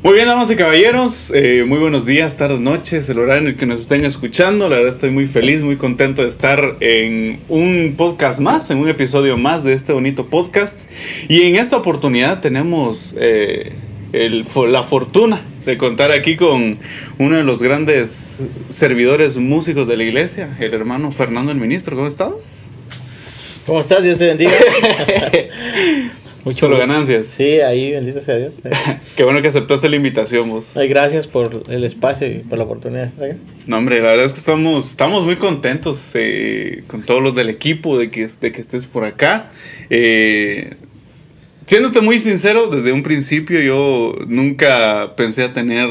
Muy bien, damas y caballeros, eh, muy buenos días, tardes, noches, el horario en el que nos estén escuchando. La verdad estoy muy feliz, muy contento de estar en un podcast más, en un episodio más de este bonito podcast. Y en esta oportunidad tenemos eh, el, la fortuna de contar aquí con uno de los grandes servidores músicos de la iglesia, el hermano Fernando el Ministro. ¿Cómo estás? ¿Cómo estás? Dios te bendiga. Mucho Solo ganancias. Sí, ahí, bendito sea Dios. Qué bueno que aceptaste la invitación vos. Ay, gracias por el espacio y por la oportunidad de estar aquí. No, hombre, la verdad es que estamos, estamos muy contentos eh, con todos los del equipo de que, de que estés por acá. Eh, siéndote muy sincero, desde un principio yo nunca pensé a tener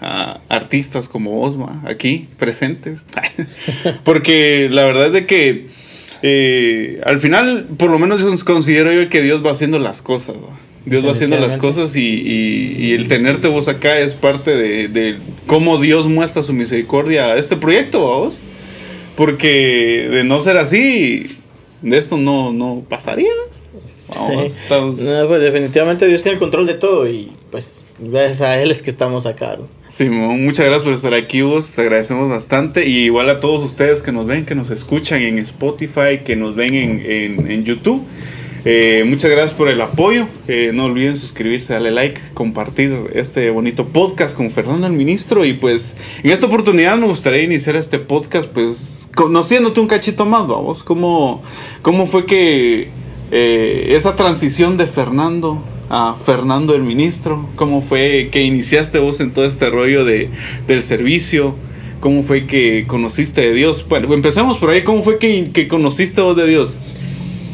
a artistas como Osma aquí presentes. Porque la verdad es de que eh, al final, por lo menos considero yo que Dios va haciendo las cosas. Dios va haciendo las cosas y, el tenerte vos acá es parte de, cómo Dios muestra su misericordia a este proyecto, vos. Porque de no ser así, de esto no, no pasaría. pues definitivamente Dios tiene el control de todo y pues gracias a Él es que estamos acá. Simón, muchas gracias por estar aquí vos, te agradecemos bastante y igual a todos ustedes que nos ven, que nos escuchan en Spotify, que nos ven en, YouTube. Eh, muchas gracias por el apoyo. Eh, no olviden suscribirse, darle like, compartir este bonito podcast con Fernando el Ministro. Y pues en esta oportunidad me gustaría iniciar este podcast, pues conociéndote un cachito más, vamos. ¿Cómo, cómo fue que eh, esa transición de Fernando a Fernando el ministro, cómo fue que iniciaste vos en todo este rollo de, del servicio, cómo fue que conociste de Dios. Bueno, empezamos por ahí, ¿cómo fue que, que conociste vos de Dios?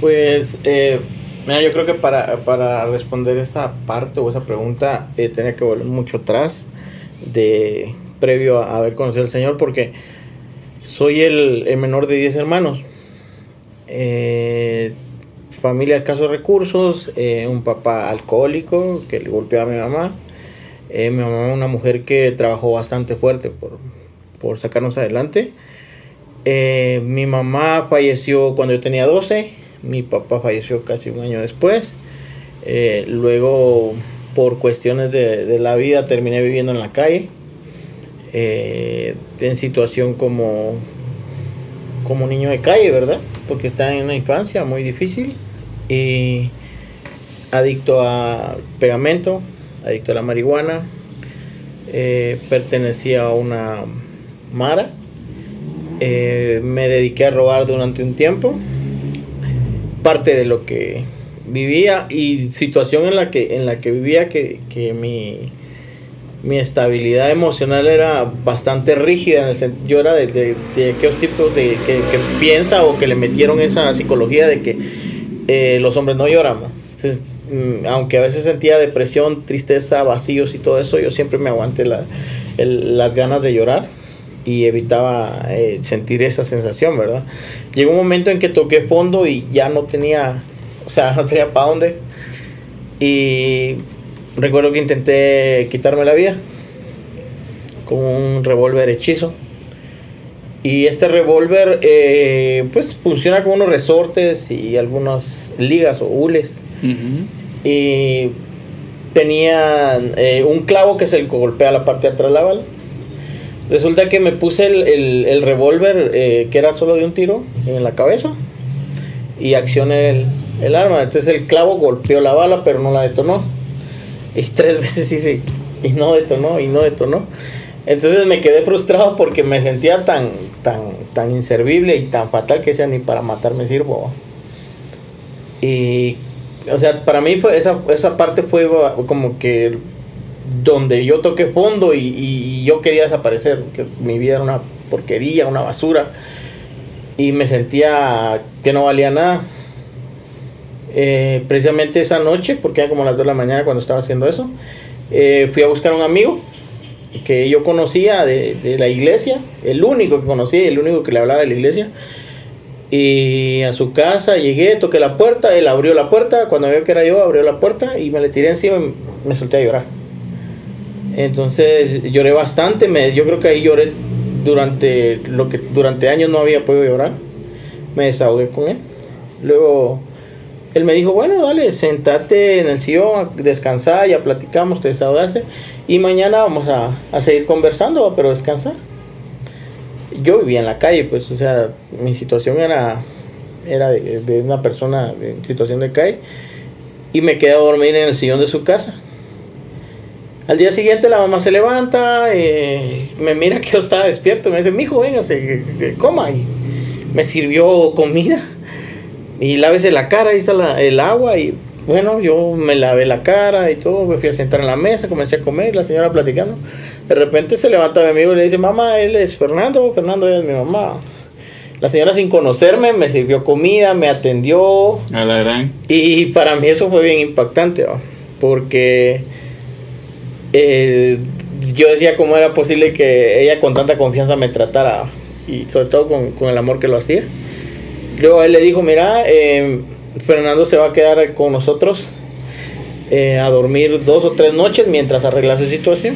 Pues, eh, mira, yo creo que para, para, responder esa parte o esa pregunta eh, tenía que volver mucho atrás, de previo a haber conocido al Señor, porque soy el, el menor de 10 hermanos. Eh, familia de escasos recursos, eh, un papá alcohólico que le golpeó a mi mamá, eh, mi mamá una mujer que trabajó bastante fuerte por, por sacarnos adelante. Eh, mi mamá falleció cuando yo tenía 12, mi papá falleció casi un año después. luego, por cuestiones de, de, la vida, terminé viviendo en la calle, en situación como, como niño de calle, ¿verdad? Porque estaba en una infancia muy difícil y adicto a pegamento, adicto a la marihuana, eh, pertenecía a una mara, eh, me dediqué a robar durante un tiempo, parte de lo que vivía y situación en la que, en la que vivía que, mi, mi estabilidad emocional era bastante rígida, yo era de, de, aquellos tipos de, que, que piensa o que le metieron esa psicología de que eh, los hombres no lloran. Mm, aunque a veces sentía depresión, tristeza, vacíos y todo eso, yo siempre me aguanté las ganas de llorar y evitaba eh, sentir esa sensación, ¿verdad? Llegó un momento en que toqué fondo y ya no tenía, o sea, no tenía para dónde. Y recuerdo que intenté quitarme la vida con un revólver hechizo. Y este revólver, eh, pues funciona con unos resortes y algunas ligas o hules. Y tenía eh, un clavo que se le golpea la parte de atrás de la bala. Resulta que me puse el, el, revólver, eh, que era solo de un tiro, en la cabeza. Y accioné el, el, arma. Entonces el clavo golpeó la bala, pero no la detonó. Y tres veces hice, y no detonó, y no detonó. Entonces me quedé frustrado porque me sentía tan, tan, tan inservible y tan fatal que sea ni para matarme sirvo. Y, o sea, para mí fue esa, esa parte fue como que donde yo toqué fondo y, yo quería desaparecer, que mi vida era una porquería, una basura. Y me sentía que no valía nada. Eh, precisamente esa noche, porque era como las 2 de la mañana cuando estaba haciendo eso, eh, fui a buscar a un amigo que yo conocía de, de, la iglesia, el único que conocía el único que le hablaba de la iglesia. Y a su casa llegué, toqué la puerta, él abrió la puerta, cuando vio que era yo, abrió la puerta y me le tiré encima y me solté a llorar. Entonces lloré bastante, me, yo creo que ahí lloré durante lo que durante años no había podido llorar. Me desahogué con él. Luego él me dijo, bueno, dale, sentate en el sillón, descansar, ya platicamos, te desahogaste, y mañana vamos a, a seguir conversando, pero descansar. Yo vivía en la calle, pues, o sea, mi situación era, era de, una persona en situación de calle, y me quedé a dormir en el sillón de su casa. Al día siguiente la mamá se levanta, eh, me mira que yo estaba despierto, me dice, mijo, venga, que coma. Y me sirvió comida. Y lávese la cara, ahí está la- el agua. Y bueno, yo me lavé la cara y todo, me fui a sentar en la mesa, comencé a comer, la señora platicando. De repente se levanta mi amigo y le dice, mamá, él es Fernando, Fernando es mi mamá. La señora sin conocerme me sirvió comida, me atendió, A la gran. y para mí eso fue bien impactante, porque eh, yo decía cómo era posible que ella con tanta confianza me tratara y sobre todo con, con el amor que lo hacía. Luego él le dijo, mira, eh, Fernando se va a quedar con nosotros eh, a dormir dos o tres noches mientras arregla su situación.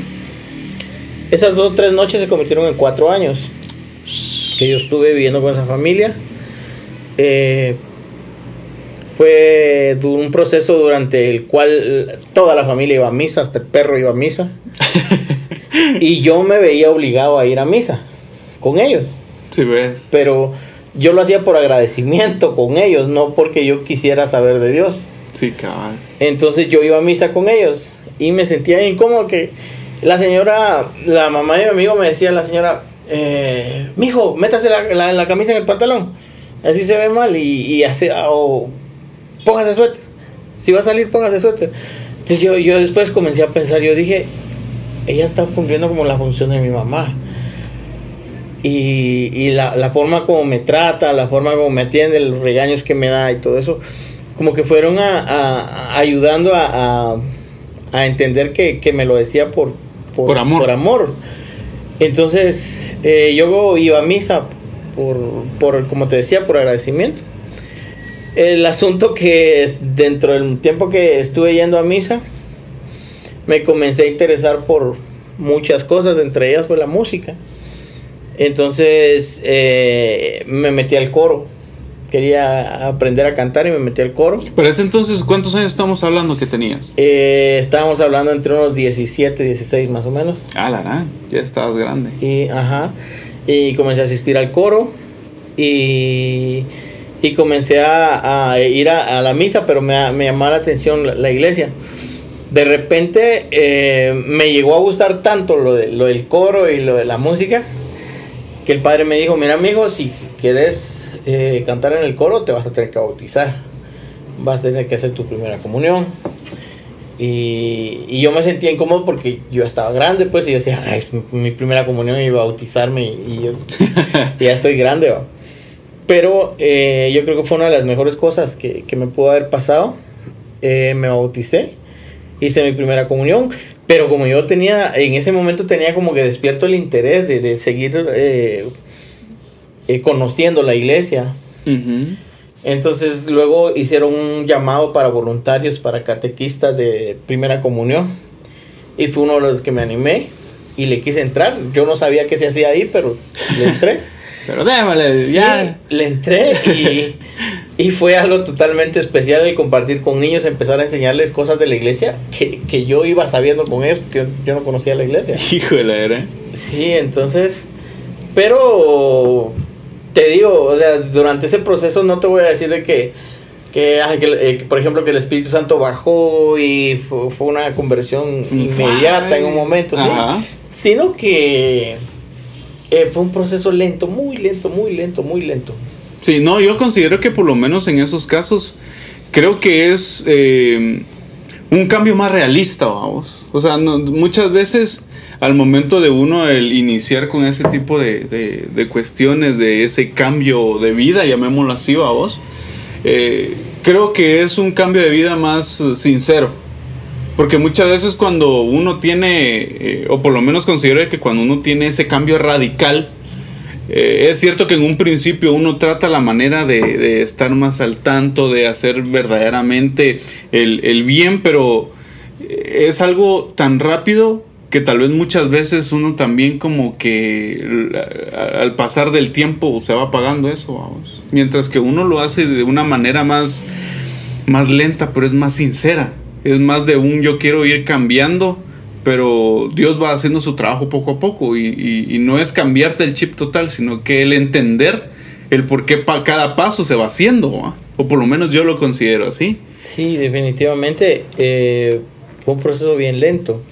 Esas dos o tres noches se convirtieron en cuatro años que yo estuve viviendo con esa familia. Eh, fue un proceso durante el cual toda la familia iba a misa, hasta el perro iba a misa. y yo me veía obligado a ir a misa con ellos. Si ves. Pero yo lo hacía por agradecimiento con ellos, no porque yo quisiera saber de Dios. Sí, cabal. Entonces yo iba a misa con ellos y me sentía incómodo que la señora, la mamá de mi amigo me decía, la señora, eh, mijo, métase la, la- la camisa en el pantalón, así se ve mal y, y hace, o póngase suéter, si va a salir póngase suéter. Entonces yo, yo después comencé a pensar, yo dije, ella está cumpliendo como la función de mi mamá. Y, y la, la forma como me trata, la forma como me atiende, los regaños que me da y todo eso, como que fueron a, ayudando a, entender que, que me lo decía por, Por amor. amor. Entonces, eh, yo iba a misa por, por, como te decía, por agradecimiento. El asunto que dentro del tiempo que estuve yendo a misa, me comencé a interesar por muchas cosas, entre ellas fue la música. Entonces eh, me metí al coro. Quería aprender a cantar y me metí al coro. Pero ese entonces, ¿cuántos años estamos hablando que tenías? Eh, estábamos hablando entre unos 17, 16 más o menos. Ah, la gran. Ya estabas grande. Y, ajá, y comencé a asistir al coro y, y comencé a, a ir a, a la misa, pero me, me llamaba la atención la, la iglesia. De repente eh, me llegó a gustar tanto lo, de, lo del coro y lo de la música que el padre me dijo, mira amigo, si quieres eh, cantar en el coro te vas a tener que bautizar, vas a tener que hacer tu primera comunión. Y, y yo me sentía incómodo porque yo estaba grande, pues, y yo decía, "Ay, mi- primera comunión y bautizarme, y, yo ya estoy grande, ¿va?". Pero eh, yo creo que fue una de las mejores cosas que, que me pudo haber pasado. Eh, me bauticé, hice mi primera comunión, pero como yo tenía, en ese momento tenía como que despierto el interés de, de seguir eh, eh, conociendo la iglesia. Entonces luego hicieron un llamado para voluntarios, para catequistas de primera comunión. Y fue uno de los que me animé y le quise entrar. Yo no sabía qué se hacía ahí, pero le entré. Pero déjale, Sí, ya. le entré y, y fue algo totalmente especial el compartir con niños, empezar a enseñarles cosas de la iglesia que, que yo iba sabiendo con ellos porque yo no conocía la iglesia. La era. Sí, entonces, pero te digo, o sea, durante ese proceso no te voy a decir de que, que, ay, que, eh, por ejemplo, que el Espíritu Santo bajó y fue, fue una conversión inmediata en un momento, ¿sí? Ajá. Sino que eh, fue un proceso lento, muy lento, muy lento, muy lento. Sí, no, yo considero que por lo menos en esos casos, creo que es eh, un cambio más realista, vamos. O sea, no- muchas veces al momento de uno el iniciar con ese tipo de, de- de cuestiones, de ese cambio de vida, llamémoslo así, vamos, eh, creo que es un cambio de vida más eh, sincero. Porque muchas veces cuando uno tiene, eh, o por lo menos considero que cuando uno tiene ese cambio radical, eh, es cierto que en un principio uno trata la manera de, estar más al tanto, de hacer verdaderamente el, bien, pero eh, es algo tan rápido que tal vez muchas veces uno también como que al pasar del tiempo se va apagando eso, vamos. Mientras que uno lo hace de una manera más más lenta, pero es más sincera. Es más de un yo quiero ir cambiando, pero Dios va haciendo su trabajo poco a poco y, no es cambiarte el chip total, sino que el entender el por qué cada paso se va haciendo, o por lo menos yo lo considero así. Sí, definitivamente eh, fue un proceso bien lento.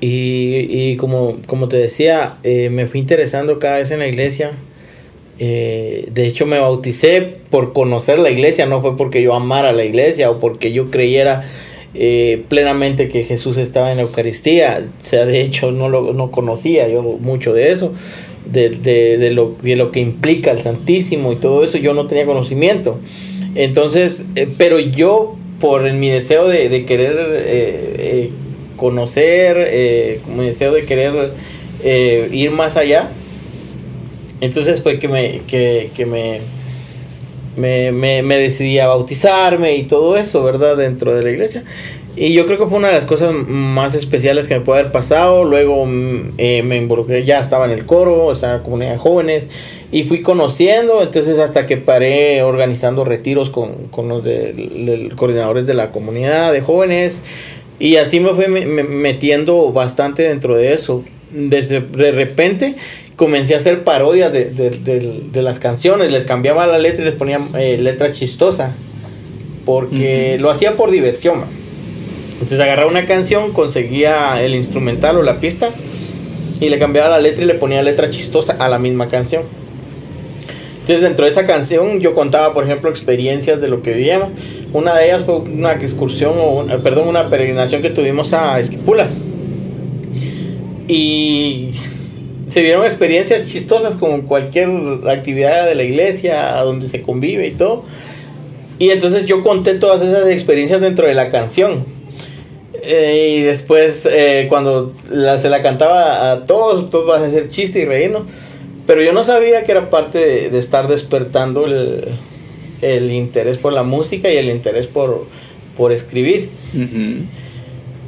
Y, como, como te decía, eh, me fui interesando cada vez en la iglesia. Eh, de hecho, me bauticé por conocer la iglesia, no fue porque yo amara la iglesia o porque yo creyera plenamente que Jesús estaba en la Eucaristía. O sea, de hecho, no lo no conocía yo mucho de eso, de, de, de, lo, de lo que implica el Santísimo y todo eso, yo no tenía conocimiento. Entonces, eh, pero yo, por mi deseo de, querer eh, eh, conocer, mi deseo de querer ir más allá, entonces fue que me, que, me, me, me, decidí a bautizarme y todo eso, ¿verdad? Dentro de la iglesia. Y yo creo que fue una de las cosas más especiales que me puede haber pasado. Luego mm, me involucré, ya estaba en el coro, estaba en la comunidad de jóvenes y fui conociendo, entonces hasta que paré organizando retiros con, con los coordinadores de la comunidad de jóvenes y así me fui metiendo bastante dentro de eso. Desde, de repente comencé a hacer parodias de, de, las canciones, les cambiaba la letra y les ponía eh, letra chistosa, porque lo hacía por diversión. Entonces agarraba una canción, conseguía el instrumental o la pista y le cambiaba la letra y le ponía letra chistosa a la misma canción. Entonces dentro de esa canción yo contaba, por ejemplo, experiencias de lo que vivíamos. Una de ellas fue una excursión, o perdón, una peregrinación que tuvimos a Esquipula. Y se vieron experiencias chistosas como cualquier actividad de la iglesia, donde se convive y todo. Y entonces yo conté todas esas experiencias dentro de la canción. Eh, y después, eh, cuando se la cantaba a todos, todos vas a hacer chiste y reírnos. Pero yo no sabía que era parte de, estar despertando el, interés por la música y el interés por, por escribir.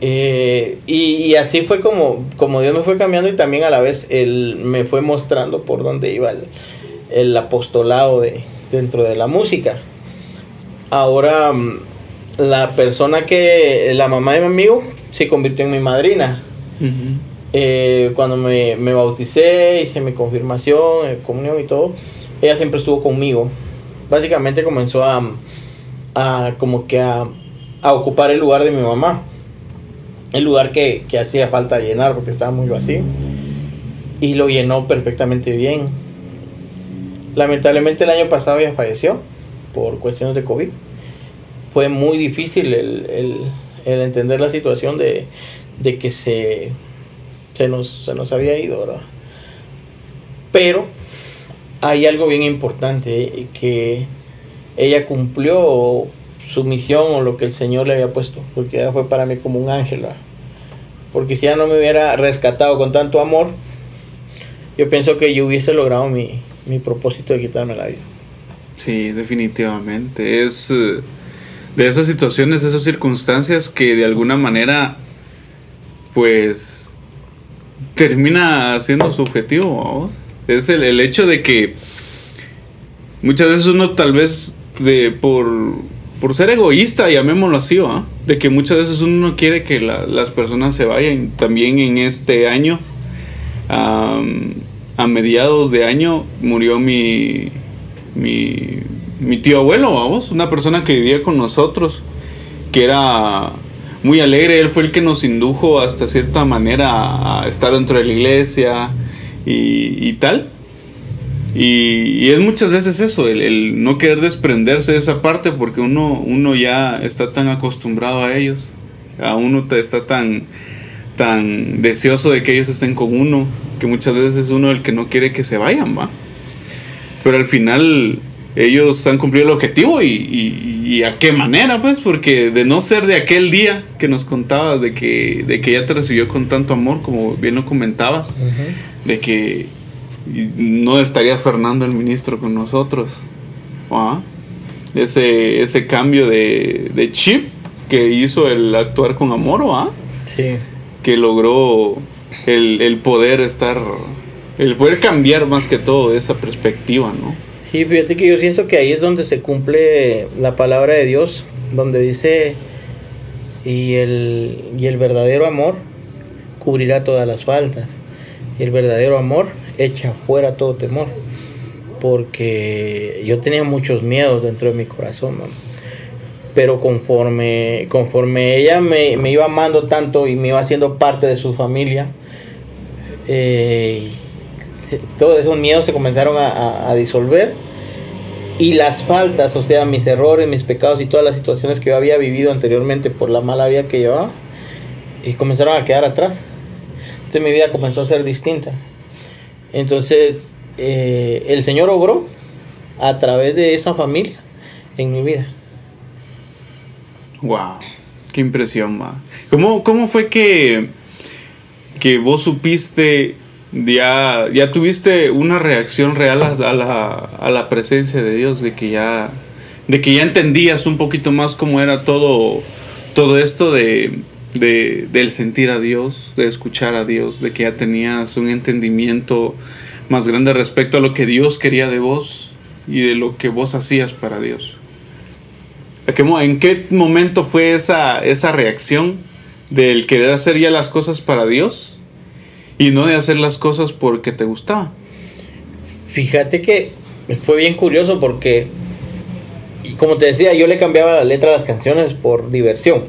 Eh, y, así fue como, como Dios me fue cambiando y también a la vez Él me fue mostrando por dónde iba el, apostolado de, dentro de la música. Ahora, mm, la persona que, la mamá de mi amigo, se convirtió en mi madrina. Eh, cuando me, me, bauticé, hice mi confirmación, eh, comunión y todo, ella siempre estuvo conmigo. Básicamente comenzó a, a como que a, a, ocupar el lugar de mi mamá. El lugar que, que hacía falta llenar porque estaba muy vacío. Y lo llenó perfectamente bien. Lamentablemente el año pasado ella falleció por cuestiones de COVID. Fue muy difícil el, el, el entender la situación de, de que se se nos, se nos había ido. Pero hay algo bien importante, eh, que ella cumplió su misión o lo que el Señor le había puesto, porque ella fue para mí como un ángel, ¿verdad? porque si ella no me hubiera rescatado con tanto amor, yo pienso que yo hubiese logrado mi, mi propósito de quitarme la vida. Sí, definitivamente. Es eh, de esas situaciones, de esas circunstancias que de alguna manera, pues, termina siendo su objetivo. Es el, el, hecho de que muchas veces uno tal vez de por, por ser egoísta, llamémoslo así, de que muchas veces uno no quiere que las personas se vayan. También en este año, a mediados de año, murió mi, mi, mi tío abuelo, vamos, una persona que vivía con nosotros, que era muy alegre. Él fue el que nos indujo hasta cierta manera a estar dentro de la iglesia y, tal. Y, es muchas veces eso, el, no querer desprenderse de esa parte porque uno, uno ya está tan acostumbrado a ellos, a uno está tan, tan deseoso de que ellos estén con uno, que muchas veces es uno el que no quiere que se vayan, va. Pero al final ellos han cumplido el objetivo y, a qué manera, pues, porque de no ser de aquel día que nos contabas, de que, de que ella te recibió con tanto amor, como bien lo comentabas, de que no estaría Fernando el ministro con nosotros. Ese, ese cambio de, chip que hizo el actuar con amor, ¿va? Sí. Que logró el, el poder estar, el poder cambiar más que todo esa perspectiva, ¿no? Sí, fíjate que yo siento que ahí es donde se cumple la palabra de Dios donde dice, y el, y el verdadero amor cubrirá todas las faltas, y el verdadero amor echa fuera todo temor, porque yo tenía muchos miedos dentro de mi corazón, pero conforme, conforme ella me, iba amando tanto y me iba haciendo parte de su familia, eh, todos esos miedos se comenzaron a, disolver y las faltas, o sea, mis errores, mis pecados y todas las situaciones que yo había vivido anteriormente por la mala vida que llevaba, y comenzaron a quedar atrás. Entonces mi vida comenzó a ser distinta. Entonces eh, el Señor obró a través de esa familia en mi vida. Wow, qué impresión, ma. ¿Cómo, cómo fue que, que vos supiste, ya, ya tuviste una reacción real a, la, a la presencia de Dios, de que ya, de que ya entendías un poquito más cómo era todo, todo esto de, de, del sentir a Dios, de escuchar a Dios, de que ya tenías un entendimiento más grande respecto a lo que Dios quería de vos y de lo que vos hacías para Dios? ¿En qué momento fue esa, esa reacción del querer hacer ya las cosas para Dios y no de hacer las cosas porque te gustaba? Fíjate que fue bien curioso porque, como te decía, yo le cambiaba la letra a las canciones por diversión.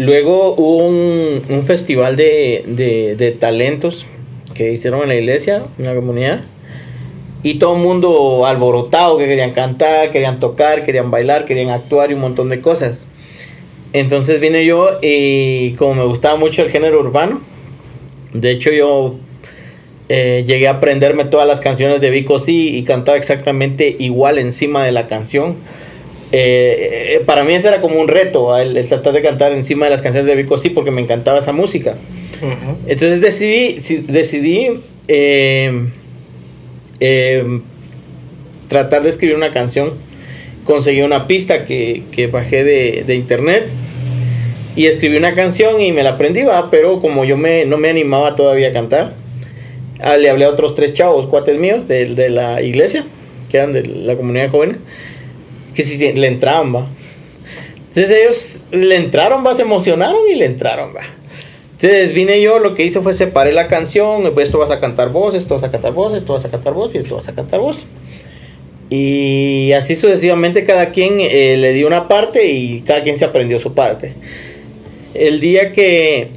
Luego hubo un, festival de, talentos que hicieron en la iglesia, en la comunidad y todo el mundo alborotado, que querían cantar, querían tocar, querían bailar, querían actuar y un montón de cosas. Entonces vine yo y como me gustaba mucho el género urbano, de hecho yo eh, llegué a aprenderme todas las canciones de Vico sí y cantaba exactamente igual encima de la canción. Eh, eh, para mí ese era como un reto, el, tratar de cantar encima de las canciones de Vico sí porque me encantaba esa música. Entonces decidí, decidí Em, tratar de escribir una canción. Conseguí una pista que, bajé de, internet y escribí una canción y me la aprendí, pero como yo me, no me animaba todavía a cantar, ah, le hablé a otros tres chavos, cuates míos de, la iglesia, que eran de la comunidad de jóvenes, que si le entraban, va. Entonces ellos le entraron, va, se emocionaron y le entraron, va. Entonces vine yo, lo que hice fue separé la canción, esto vas a cantar vos, esto vas a cantar vos, esto vas a cantar vos y esto vas a cantar vos. Y así sucesivamente cada quien eh, le dio una parte y cada quien se aprendió su parte. El día que,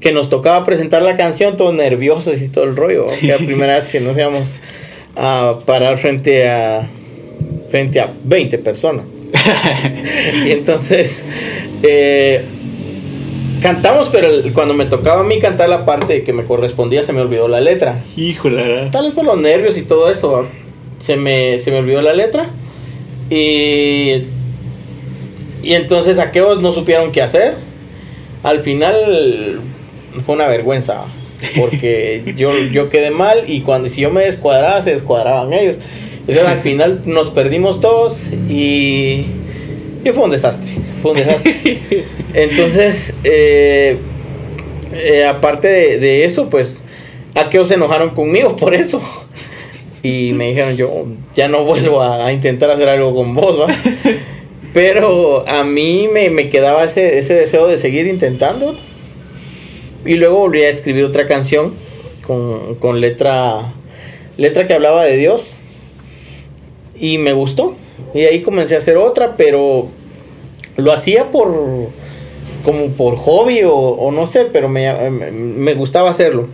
que nos tocaba presentar la canción, todos nerviosos y todo el rollo, que la primera vez que nos íbamos a parar frente a, frente a 20 personas. y entonces... Eh, Cantamos, pero cuando me tocaba a mí cantar la parte que me correspondía, se me olvidó la letra. Híjole. Tal vez por los nervios y todo eso. Se me, se me olvidó la letra. Y. Y entonces aquellos no supieron qué hacer. Al final fue una vergüenza. Porque yo, yo quedé mal y cuando si yo me descuadraba, se descuadraban ellos. Entonces al final nos perdimos todos y, y fue un desastre. Fue un desastre. Entonces, eh, eh, aparte de, eso, pues, aquellos se enojaron conmigo por eso. Y me dijeron, yo ya no vuelvo a, intentar hacer algo con vos, ¿va? Pero a mí me, quedaba ese, ese, deseo de seguir intentando. Y luego volví a escribir otra canción con, con letra, letra que hablaba de Dios. Y me gustó. Y ahí comencé a hacer otra, pero lo hacía por como por hobby o, no sé, pero me, gustaba hacerlo.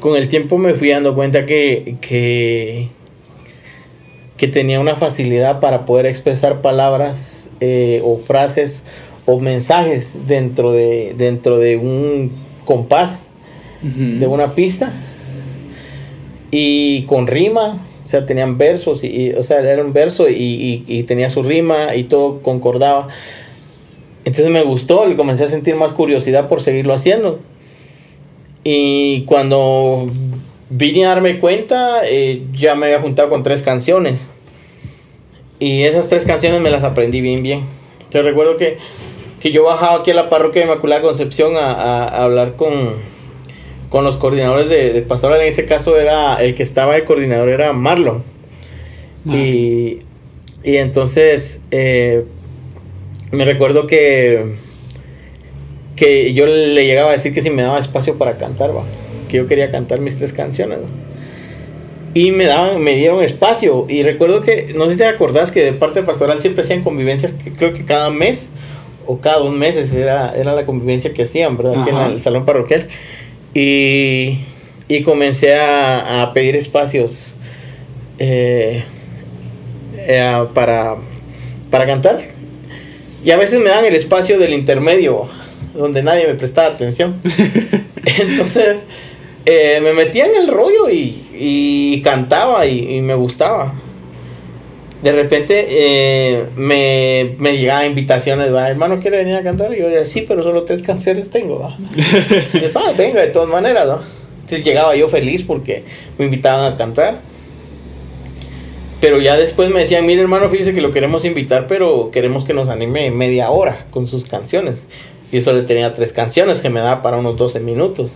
Con el tiempo me fui dando cuenta que, que, tenía una facilidad para poder expresar palabras eh, o frases o mensajes dentro de, dentro de un compás, de una pista. Y con rima, o sea, tenían versos, y, o sea, era un verso y, y, tenía su rima y todo concordaba. Entonces me gustó y comencé a sentir más curiosidad por seguirlo haciendo. Y cuando vine a darme cuenta, eh, ya me había juntado con tres canciones. Y esas tres canciones me las aprendí bien, bien. Yo recuerdo que, que yo bajaba aquí a la parroquia de Inmaculada Concepción a, a, hablar con, con los coordinadores de, de, pastoral. En ese caso era el que estaba de coordinador era Marlon. Y Y entonces eh, me recuerdo que, que yo le llegaba a decir que si me daba espacio para cantar, ¿va? que yo quería cantar mis tres canciones. Y me daban, me dieron espacio. Y recuerdo que, no sé si te acordás que de parte pastoral siempre hacían convivencias, que creo que cada mes o cada dos meses era, era la convivencia que hacían, ¿verdad? Aquí en el salón parroquial. Y, y comencé a, a pedir espacios eh, eh, para, para cantar. Y a veces me dan el espacio del intermedio, donde nadie me prestaba atención. Entonces eh, me metía en el rollo y, y cantaba y, y, me gustaba. De repente eh, me, me llegaban invitaciones, ¿va? hermano, ¿quiere venir a cantar? Y yo decía, sí, pero solo tres canciones tengo. venga, de todas maneras. ¿no? Entonces llegaba yo feliz porque me invitaban a cantar. Pero ya después me decían, mire hermano, fíjese que lo queremos invitar, pero queremos que nos anime media hora con sus canciones. Yo solo tenía tres canciones que me daba para unos 12 minutos.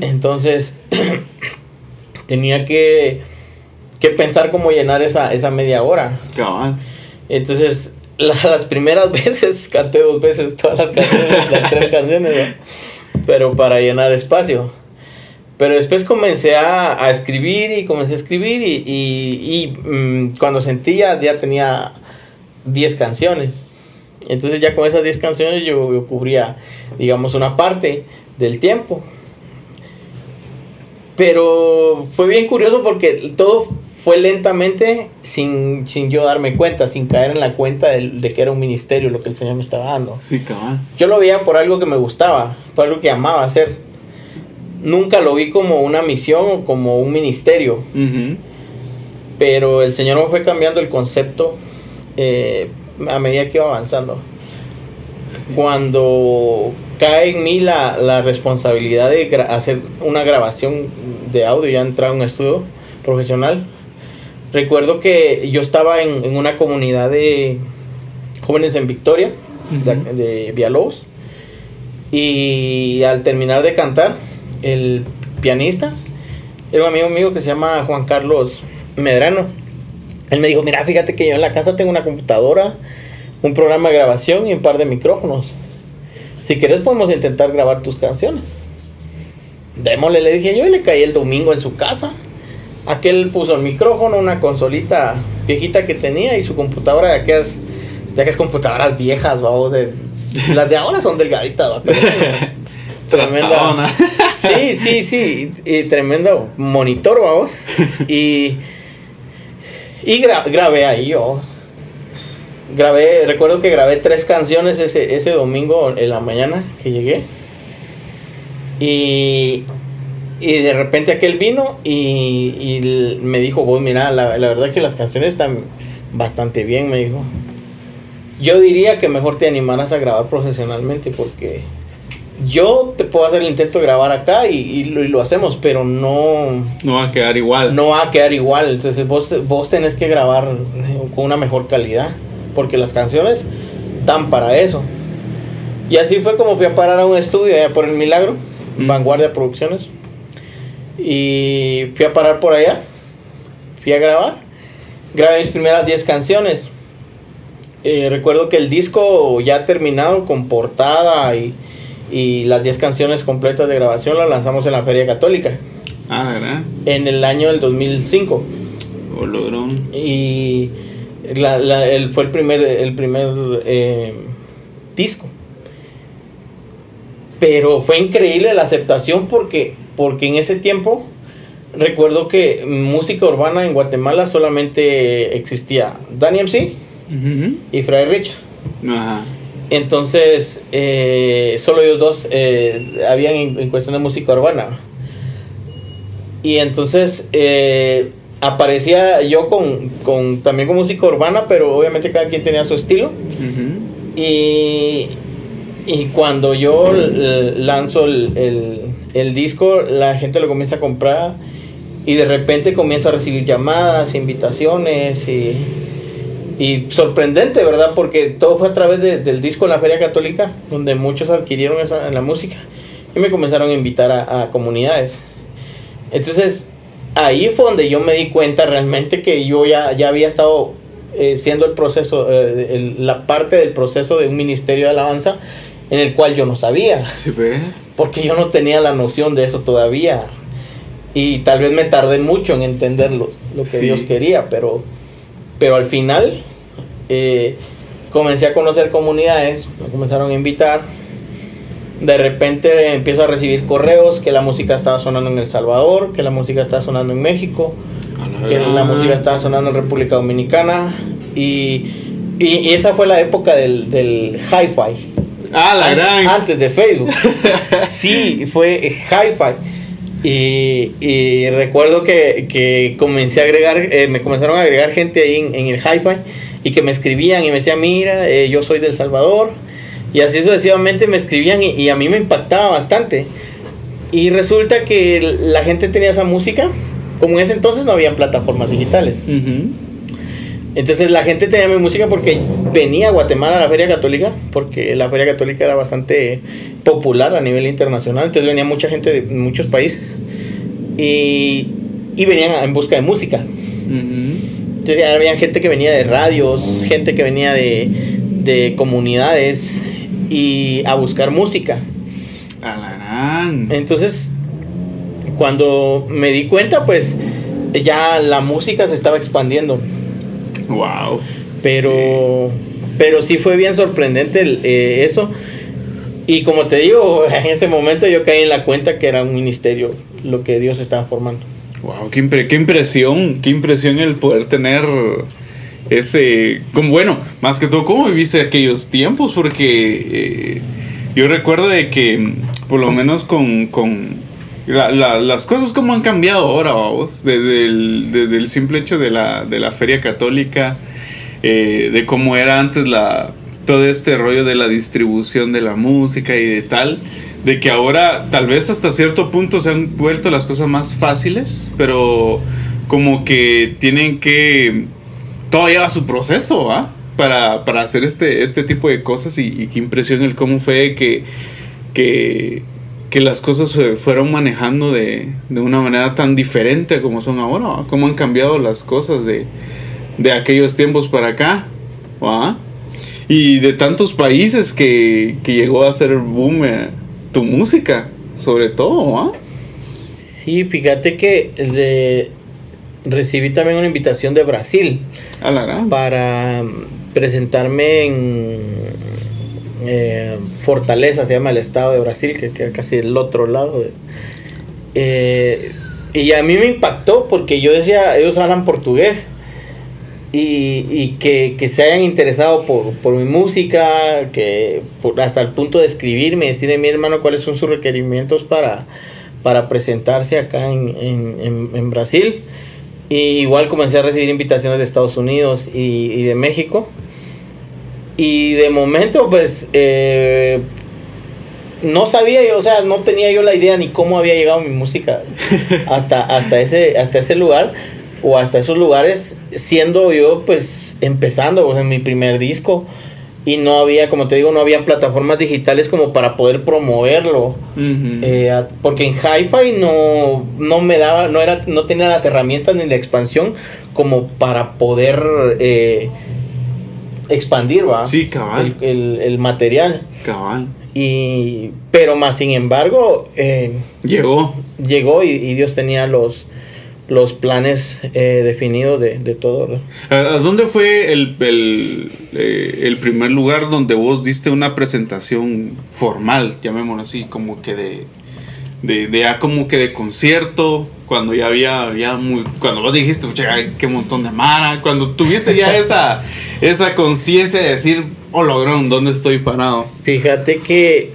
Entonces, tenía que, que pensar cómo llenar esa, esa media hora. Cabal. Entonces, la, las primeras veces canté dos veces todas las canciones, las tres canciones, ¿no? pero para llenar espacio. Pero después comencé a, a, escribir y comencé a escribir y, y, y mmm, cuando sentía ya tenía 10 canciones. Entonces ya con esas 10 canciones yo, yo, cubría, digamos, una parte del tiempo. Pero fue bien curioso porque todo fue lentamente sin, sin yo darme cuenta, sin caer en la cuenta de, de, que era un ministerio lo que el Señor me estaba dando. Sí, cabal. Yo lo veía por algo que me gustaba, por algo que amaba hacer. Nunca lo vi como una misión o como un ministerio. Uh -huh. Pero el Señor me fue cambiando el concepto eh, a medida que iba avanzando. Sí. Cuando cae en mí la, la responsabilidad de hacer una grabación de audio, ya entrar a un estudio profesional, recuerdo que yo estaba en, en una comunidad de jóvenes en Victoria, uh -huh. de, de Villalobos, y al terminar de cantar, el pianista era un amigo mío que se llama Juan Carlos Medrano. Él me dijo, mira, fíjate que yo en la casa tengo una computadora, un programa de grabación y un par de micrófonos. Si quieres podemos intentar grabar tus canciones. Démosle, le dije yo, y le caí el domingo en su casa. Aquel puso el micrófono, una consolita viejita que tenía y su computadora de aquellas, de aquellas computadoras viejas, vamos, de, las de ahora son delgaditas, ¿va? Tremenda. Sí, sí, sí, y tremendo monitor, vamos. Y, y gra grabé ahí, vamos. Grabé, recuerdo que grabé tres canciones ese, ese domingo en la mañana que llegué. Y, y de repente aquel vino y, y me dijo, vos mira, la, la verdad que las canciones están bastante bien, me dijo. Yo diría que mejor te animaras a grabar profesionalmente porque yo te puedo hacer el intento de grabar acá y, y, lo, y, lo, hacemos, pero no... No va a quedar igual. No va a quedar igual. Entonces vos, vos tenés que grabar con una mejor calidad, porque las canciones dan para eso. Y así fue como fui a parar a un estudio allá por el Milagro, mm. Vanguardia Producciones. Y fui a parar por allá, fui a grabar. Grabé mis primeras 10 canciones. Eh, recuerdo que el disco ya terminado con portada y y las 10 canciones completas de grabación las lanzamos en la Feria Católica. Ah, ¿verdad? En el año del 2005. Oh, logrón. Y la, la, el, fue el primer, el primer eh, disco. Pero fue increíble la aceptación porque, porque en ese tiempo recuerdo que música urbana en Guatemala solamente existía Danny MC uh -huh. y Fray Richard. Ajá. Entonces, eh, solo ellos dos eh, habían en, en, cuestión de música urbana. Y entonces eh, aparecía yo con, con, también con música urbana, pero obviamente cada quien tenía su estilo. Uh -huh. y, y, cuando yo lanzo el, el, el, disco, la gente lo comienza a comprar y de repente comienza a recibir llamadas, invitaciones y y sorprendente, ¿verdad? Porque todo fue a través de, del disco en la Feria Católica, donde muchos adquirieron esa, la música y me comenzaron a invitar a, a, comunidades. Entonces, ahí fue donde yo me di cuenta realmente que yo ya, ya había estado eh, siendo el proceso, eh, el- la parte del proceso de un ministerio de alabanza en el cual yo no sabía, ¿Sí ves? porque yo no tenía la noción de eso todavía. Y tal vez me tardé mucho en entender lo, lo que Sí. Dios quería, pero, pero al final eh, comencé a conocer comunidades, me comenzaron a invitar. De repente empiezo a recibir correos que la música estaba sonando en El Salvador, que la música estaba sonando en México, que la música estaba sonando en República Dominicana. Y, y, y esa fue la época del, del hi-fi. Ah, la An- gran. Antes de Facebook. sí, fue hi-fi. Y, y recuerdo que, que comencé a agregar, eh, me comenzaron a agregar gente ahí en, en el hi-fi y que me escribían y me decían, mira, eh, yo soy del Salvador. Y así sucesivamente me escribían y, y a mí me impactaba bastante. Y resulta que la gente tenía esa música, como en ese entonces no había plataformas digitales. Entonces la gente tenía mi música porque venía a Guatemala a la Feria Católica, porque la Feria Católica era bastante popular a nivel internacional, entonces venía mucha gente de muchos países y, y venían en busca de música. Entonces había gente que venía de radios, gente que venía de, de comunidades y a buscar música. Entonces, cuando me di cuenta, pues ya la música se estaba expandiendo. Wow. Pero, pero sí fue bien sorprendente el, eh, eso. Y como te digo, en ese momento yo caí en la cuenta que era un ministerio lo que Dios estaba formando. Wow, qué, impre- qué impresión, qué impresión el poder tener ese, como bueno, más que todo, ¿cómo viviste aquellos tiempos? Porque eh, yo recuerdo de que, por lo menos con, con la- la- las cosas como han cambiado ahora, vamos, desde el, desde el simple hecho de la, de la feria católica, eh, de cómo era antes la, todo este rollo de la distribución de la música y de tal, de que ahora tal vez hasta cierto punto se han vuelto las cosas más fáciles, pero como que tienen que... Todo lleva su proceso, ¿ah? Para, para hacer este, este tipo de cosas y, y qué impresión el cómo fue que, que, que las cosas se fueron manejando de, de una manera tan diferente como son ahora, ¿ah? Cómo han cambiado las cosas de, de aquellos tiempos para acá. Y de tantos países que, que llegó a ser boom eh, tu música, sobre todo, ¿ah? Sí, fíjate que de- recibí también una invitación de Brasil A la gran. para presentarme en eh, Fortaleza, se llama el estado de Brasil, que queda casi del otro lado. Eh, y a mí me impactó porque yo decía, ellos hablan portugués. Y, que, que se hayan interesado por, por mi música, que hasta el punto de escribirme, decirle mi hermano cuáles son sus requerimientos para, para presentarse acá en, en, Brasil. Y igual comencé a recibir invitaciones de Estados Unidos y de México. Y de momento, pues, eh, no sabía yo, o sea, no tenía yo la idea ni cómo había llegado mi música hasta, hasta, ese, hasta ese lugar o hasta esos lugares, siendo yo, pues, empezando pues, en mi primer disco. Y no había, como te digo, no había plataformas digitales como para poder promoverlo. Eh, porque en hi-fi no, no me daba, no era, no tenía las herramientas ni la expansión como para poder eh, expandir, va. Sí, cabal. El, el- el material. Cabal. Y, pero más sin embargo, eh, Llegó. llegó y, y Dios tenía los, los planes eh, definidos de, de todo. ¿no? ¿A, dónde fue el, el, eh, el primer lugar donde vos diste una presentación formal, llamémoslo así, como que de, de, de ya como que de concierto, cuando ya había, ya muy, cuando vos dijiste, "Pucha, ay, qué montón de mara, cuando tuviste ya esa, esa conciencia de decir, oh, logrón, ¿dónde estoy parado? Fíjate que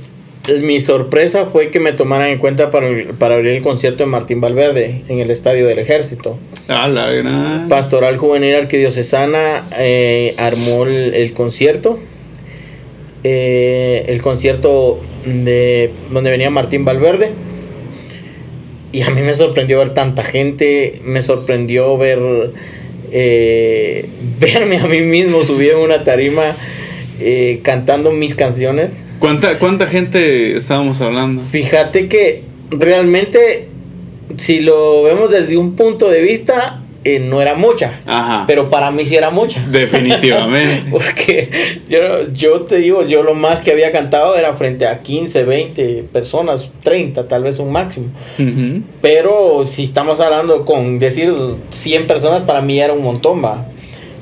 mi sorpresa fue que me tomaran en cuenta para, para abrir el concierto de Martín Valverde en el Estadio del Ejército. A la gran. Pastoral Juvenil Arquidiocesana eh, armó el, el concierto. Eh, el concierto de donde venía Martín Valverde. Y a mí me sorprendió ver tanta gente. Me sorprendió ver eh, verme a mí mismo subir en una tarima eh, cantando mis canciones. ¿Cuánta, ¿Cuánta gente estábamos hablando? Fíjate que realmente, si lo vemos desde un punto de vista, eh, no era mucha. Ajá. Pero para mí sí era mucha. Definitivamente. Porque yo, yo te digo, yo lo más que había cantado era frente a 15, 20 personas, 30, tal vez un máximo. Pero si estamos hablando con decir 100 personas, para mí era un montón, va.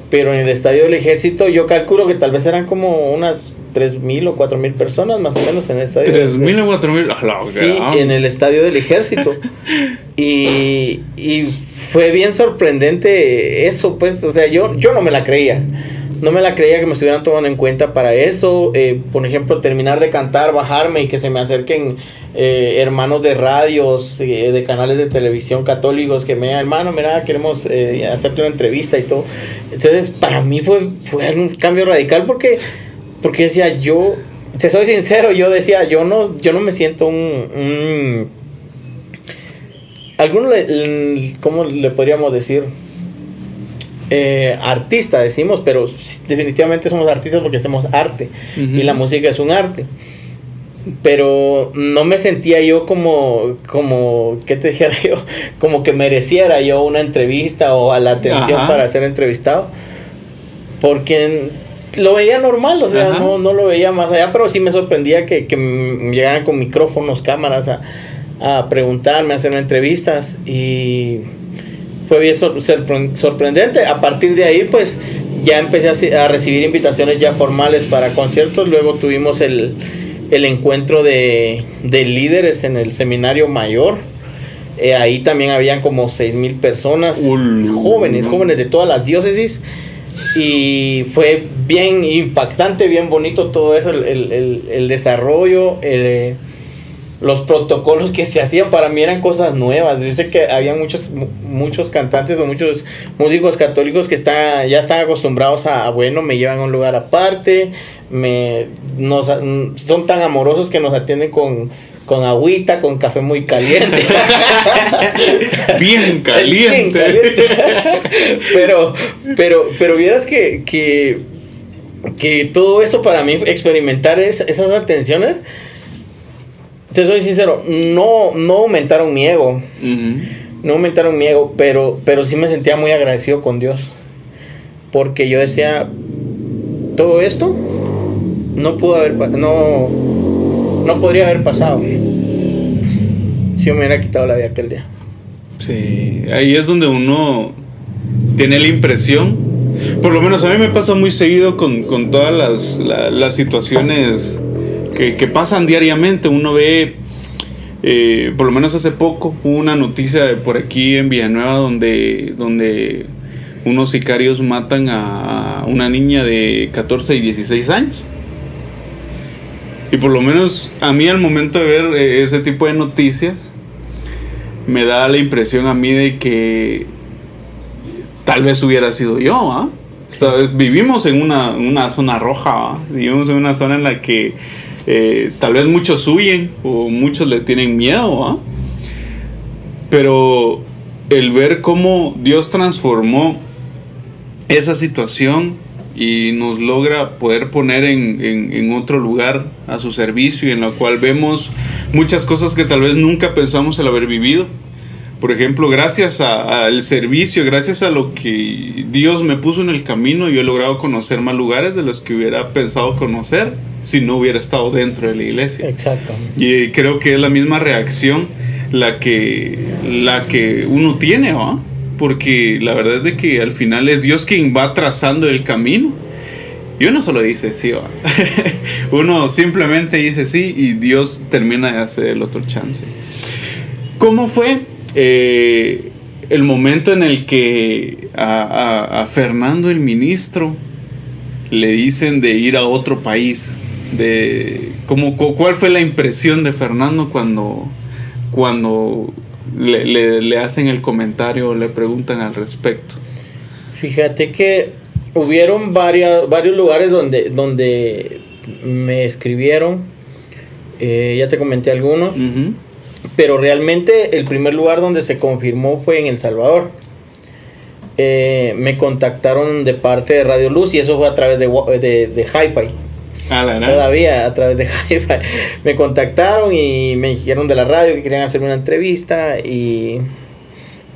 Pero en el estadio del ejército yo calculo que tal vez eran como unas 3.000 o 4.000 personas más o menos en el estadio. del ¿Tres mil o cuatro mil? Ah, la Sí, en el estadio del ejército. y, y fue bien sorprendente eso, pues, o sea, yo, yo no me la creía. No me la creía que me estuvieran tomando en cuenta para eso. Eh, por ejemplo, terminar de cantar, bajarme y que se me acerquen eh, hermanos de radios, eh, de canales de televisión católicos que me digan, hermano, mira, queremos hacerte una entrevista y todo. Entonces, para mí fue, fue un cambio radical porque, porque decía, yo, te soy sincero, yo decía, yo no, yo no me siento un... un algunos, le- ¿cómo le podríamos decir? Eh, artista, decimos, pero definitivamente somos artistas porque hacemos arte Ujú. y la música es un arte. Pero no me sentía yo como, como, ¿qué te dijera yo? Como que mereciera yo una entrevista o a la atención Ajá. para ser entrevistado. Porque lo veía normal, o sea, Ajá. no, no lo veía más allá, pero sí me sorprendía que, que llegaran con micrófonos, cámaras a, a preguntarme, a hacerme entrevistas y fue bien sor- sorpre- sorprendente. A partir de ahí, pues ya empecé a, recibir invitaciones ya formales para conciertos. Luego tuvimos el, el encuentro de, de líderes en el seminario mayor. Eh, ahí también habían como seis mil personas, jóvenes, jóvenes de todas las diócesis. Y fue bien impactante, bien bonito todo eso, el, el- el- el desarrollo, eh, los protocolos que se hacían para mí eran cosas nuevas. Yo sé que había muchos, mu- muchos cantantes o muchos músicos católicos que están, ya están acostumbrados a, a, bueno, me llevan a un lugar aparte, me, nos, mm, son tan amorosos que nos atienden con, con agüita, con café muy caliente. Bien caliente. Bien caliente. pero, pero, pero vieras que, que, que todo eso para mí, experimentar es- esas atenciones, te soy sincero, no, no aumentaron mi ego. No aumentaron mi ego, pero, pero sí me sentía muy agradecido con Dios. Porque yo decía, todo esto no pudo haber, no, no podría haber pasado. Si yo me hubiera quitado la vida aquel día. Sí, ahí es donde uno tiene la impresión, por lo menos a mí me pasa muy seguido con, con todas las, la- las situaciones que, pasan diariamente. Uno ve, eh, por lo menos hace poco, una noticia de por aquí en Villanueva donde, donde unos sicarios matan a una niña de 14 y 16 años. Y por lo menos a mí al momento de ver eh, ese tipo de noticias, me da la impresión a mí de que tal vez hubiera sido yo, ¿ah? Esta vez vivimos en una, una zona roja, vivimos en una zona en la que eh, tal vez muchos huyen o muchos les tienen miedo, ¿ah? pero el ver cómo Dios transformó esa situación y nos logra poder poner en, en- otro lugar a su servicio y en la cual vemos muchas cosas que tal vez nunca pensamos el haber vivido. Por ejemplo, gracias al servicio, gracias a lo que Dios me puso en el camino, yo he logrado conocer más lugares de los que hubiera pensado conocer si no hubiera estado dentro de la iglesia. Exacto. Y creo que es la misma reacción la que, la que uno tiene, ¿va? Porque la verdad es de que al final es Dios quien va trazando el camino. Y uno solo dice sí, ¿va? uno simplemente dice sí y Dios termina de hacer el otro chance. ¿Cómo fue eh, el momento en el que a, a- a Fernando el ministro le dicen de ir a otro país? De, ¿cómo, cu- ¿Cuál fue la impresión de Fernando cuando, cuando le, le- le hacen el comentario o le preguntan al respecto? Fíjate que hubieron varias, varios lugares donde, donde me escribieron. eh, ya te comenté algunos. Pero realmente el primer lugar donde se confirmó fue en El Salvador. Eh, me contactaron de parte de Radio Luz y eso fue a través de, wa- de, de Hi-Fi. Ah, la. Todavía a través de Hi-Fi. Me contactaron y me dijeron de la radio que querían hacerme una entrevista y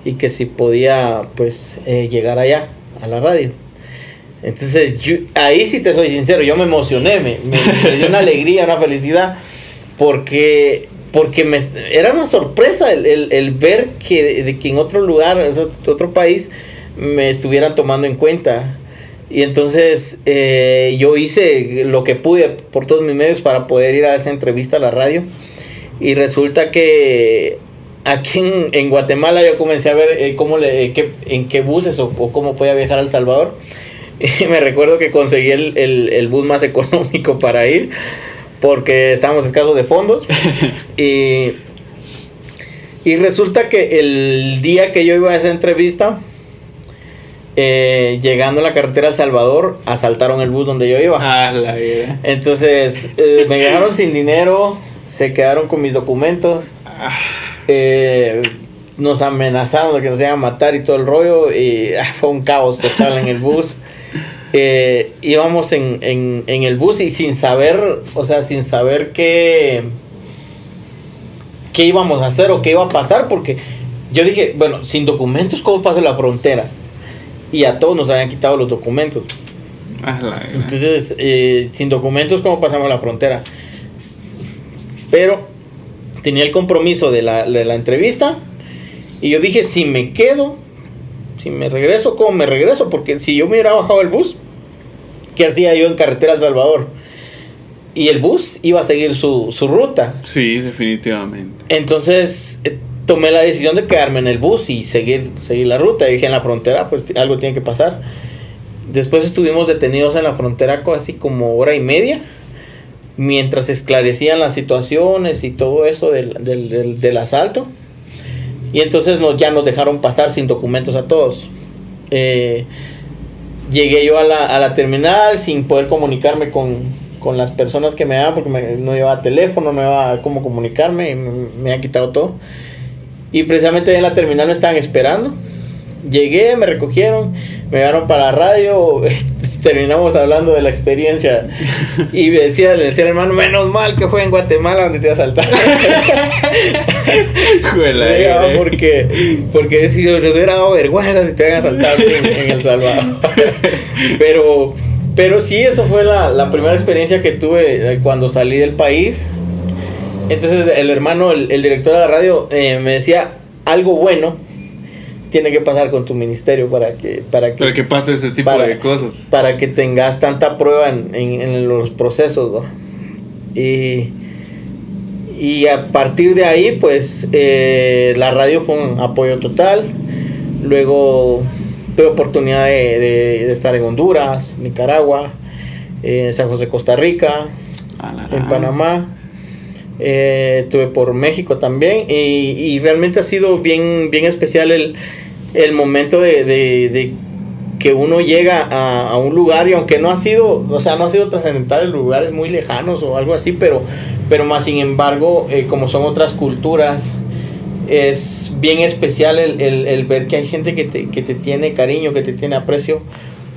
y que si podía pues eh, llegar allá, a la radio. Entonces, ahí sí te soy sincero, yo me emocioné, me, me, dio una alegría, una felicidad, porque, porque me, era una sorpresa el, el, el ver que, de que en otro lugar, otro país, me estuvieran tomando en cuenta. Y entonces eh, yo hice lo que pude por todos mis medios para poder ir a esa entrevista a la radio. Y resulta que aquí en, en Guatemala yo comencé a ver eh, cómo le, qué, en qué buses o, o, cómo podía viajar a El Salvador. Y me recuerdo que conseguí el, el, el bus más económico para ir porque estábamos escasos de fondos. y, y resulta que el día que yo iba a esa entrevista, eh, llegando a la carretera El Salvador, asaltaron el bus donde yo iba. Ah, la vida. Entonces eh, me dejaron sin dinero, se quedaron con mis documentos. Ah. Eh, nos amenazaron de que nos iban a matar y todo el rollo. Y ah, fue un caos total en el bus. Eh, íbamos en, en, en, el bus y sin saber, o sea, sin saber qué, qué íbamos a hacer o qué iba a pasar, porque yo dije, bueno, sin documentos, ¿cómo pasa la frontera? Y a todos nos habían quitado los documentos. Entonces, eh, sin documentos, ¿cómo pasamos la frontera? Pero tenía el compromiso de la, de la entrevista y yo dije, si me quedo, si me regreso, ¿cómo me regreso? Porque si yo me hubiera bajado el bus, ¿qué hacía yo en carretera El Salvador? Y el bus iba a seguir su, su ruta. Sí, definitivamente. Entonces eh, tomé la decisión de quedarme en el bus y seguir, seguir la ruta. Y dije, en la frontera, pues algo tiene que pasar. Después estuvimos detenidos en la frontera casi como hora y media, mientras esclarecían las situaciones y todo eso del, del, del, del asalto. Y entonces nos, ya nos dejaron pasar sin documentos a todos. Eh, llegué yo a la, a la, terminal sin poder comunicarme con, con las personas que me daban porque no llevaba teléfono, no llevaba cómo comunicarme, me, me han quitado todo. Y precisamente en la terminal me estaban esperando. Llegué, me recogieron, me llevaron para la radio, terminamos hablando de la experiencia. Y me decía, le decía al hermano, menos mal que fue en Guatemala donde te asaltaron. Juela, porque, porque si nos hubiera dado vergüenza si te habían asaltado en, en, El Salvador. pero, pero sí, eso fue la, la, primera experiencia que tuve cuando salí del país. Entonces el hermano, el, el director de la radio, eh, me decía algo bueno tiene que pasar con tu ministerio para que para que, para que pase ese tipo para, de cosas. para que tengas tanta prueba en, en, en los procesos ¿no? y y a partir de ahí pues eh, la radio fue un apoyo total. Luego tuve oportunidad de, de, de estar en Honduras Nicaragua en San José Costa Rica en Panamá eh, estuve por México también y, y, realmente ha sido bien, bien especial el, el momento de, de, de, que uno llega a, a, un lugar y aunque no ha sido, o sea, no ha sido trascendental en lugares muy lejanos o algo así, pero, pero más sin embargo, eh, como son otras culturas, es bien especial el, el, el, ver que hay gente que te, que te tiene cariño, que te tiene aprecio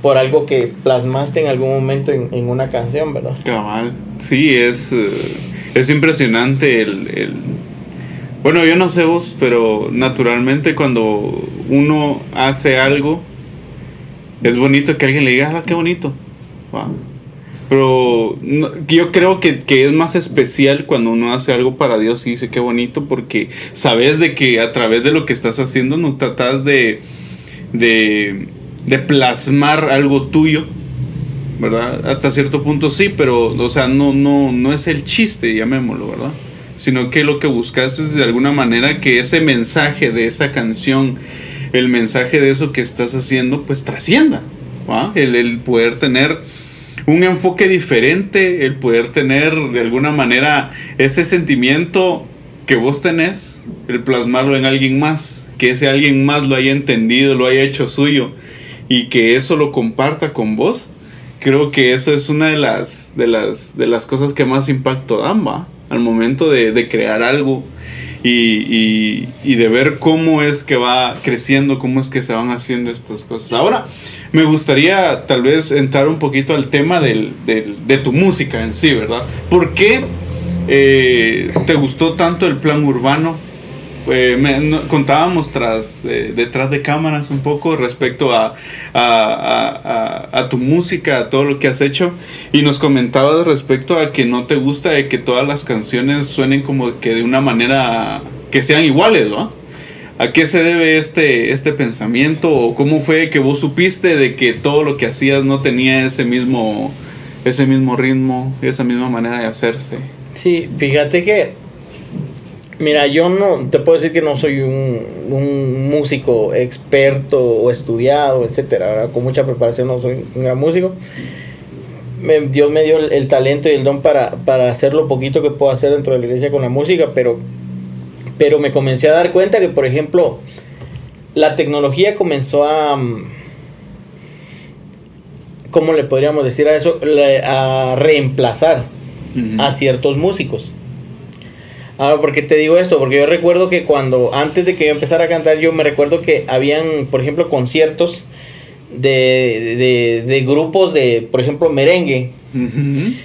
por algo que plasmaste en algún momento en, en una canción, ¿verdad? Cabal, sí, es... Uh es impresionante el, el, Bueno, yo no sé vos, pero naturalmente cuando uno hace algo, es bonito que alguien le diga, ah, qué bonito. Wow. Pero no, yo creo que, que, es más especial cuando uno hace algo para Dios y dice qué bonito porque sabes de que a través de lo que estás haciendo no tratas de, de, de plasmar algo tuyo, ¿verdad? Hasta cierto punto sí, pero, o sea, no, no, no es el chiste, llamémoslo, ¿verdad? Sino que lo que buscas es de alguna manera que ese mensaje de esa canción, el mensaje de eso que estás haciendo, pues trascienda. El, el poder tener un enfoque diferente, el poder tener de alguna manera ese sentimiento que vos tenés, el plasmarlo en alguien más, que ese alguien más lo haya entendido, lo haya hecho suyo y que eso lo comparta con vos creo que eso es una de las, de las, de las cosas que más impacto dan. Al momento de, de crear algo y, y, de ver cómo es que va creciendo, cómo es que se van haciendo estas cosas. Ahora, me gustaría tal vez entrar un poquito al tema del, de tu música en sí, ¿verdad? ¿Por qué eh, te gustó tanto el plan urbano eh, me- contábamos tras, eh, detrás de cámaras un poco respecto a, a, a- a- a tu música, a todo lo que has hecho, y nos comentabas respecto a que no te gusta de que todas las canciones suenen como que de una manera que sean iguales, ¿no? ¿A qué se debe este, este pensamiento? ¿O cómo fue que vos supiste de que todo lo que hacías no tenía ese mismo, ese mismo ritmo, esa misma manera de hacerse? Sí, fíjate que, mira, yo no, te puedo decir que no soy un, un músico experto o estudiado, etcétera, ¿verdad? Con mucha preparación no soy un gran músico. Me- Dios me dio el, el talento y el don para, para hacer lo poquito que puedo hacer dentro de la iglesia con la música, pero, pero me comencé a dar cuenta que, por ejemplo, la tecnología comenzó a... ¿Cómo le podríamos decir a eso? A reemplazar a ciertos músicos. Ahora, ¿por qué te digo esto? Porque yo recuerdo que cuando, antes de que yo empezara a cantar, yo me recuerdo que habían, por ejemplo, conciertos de, de, de grupos de, por ejemplo, merengue.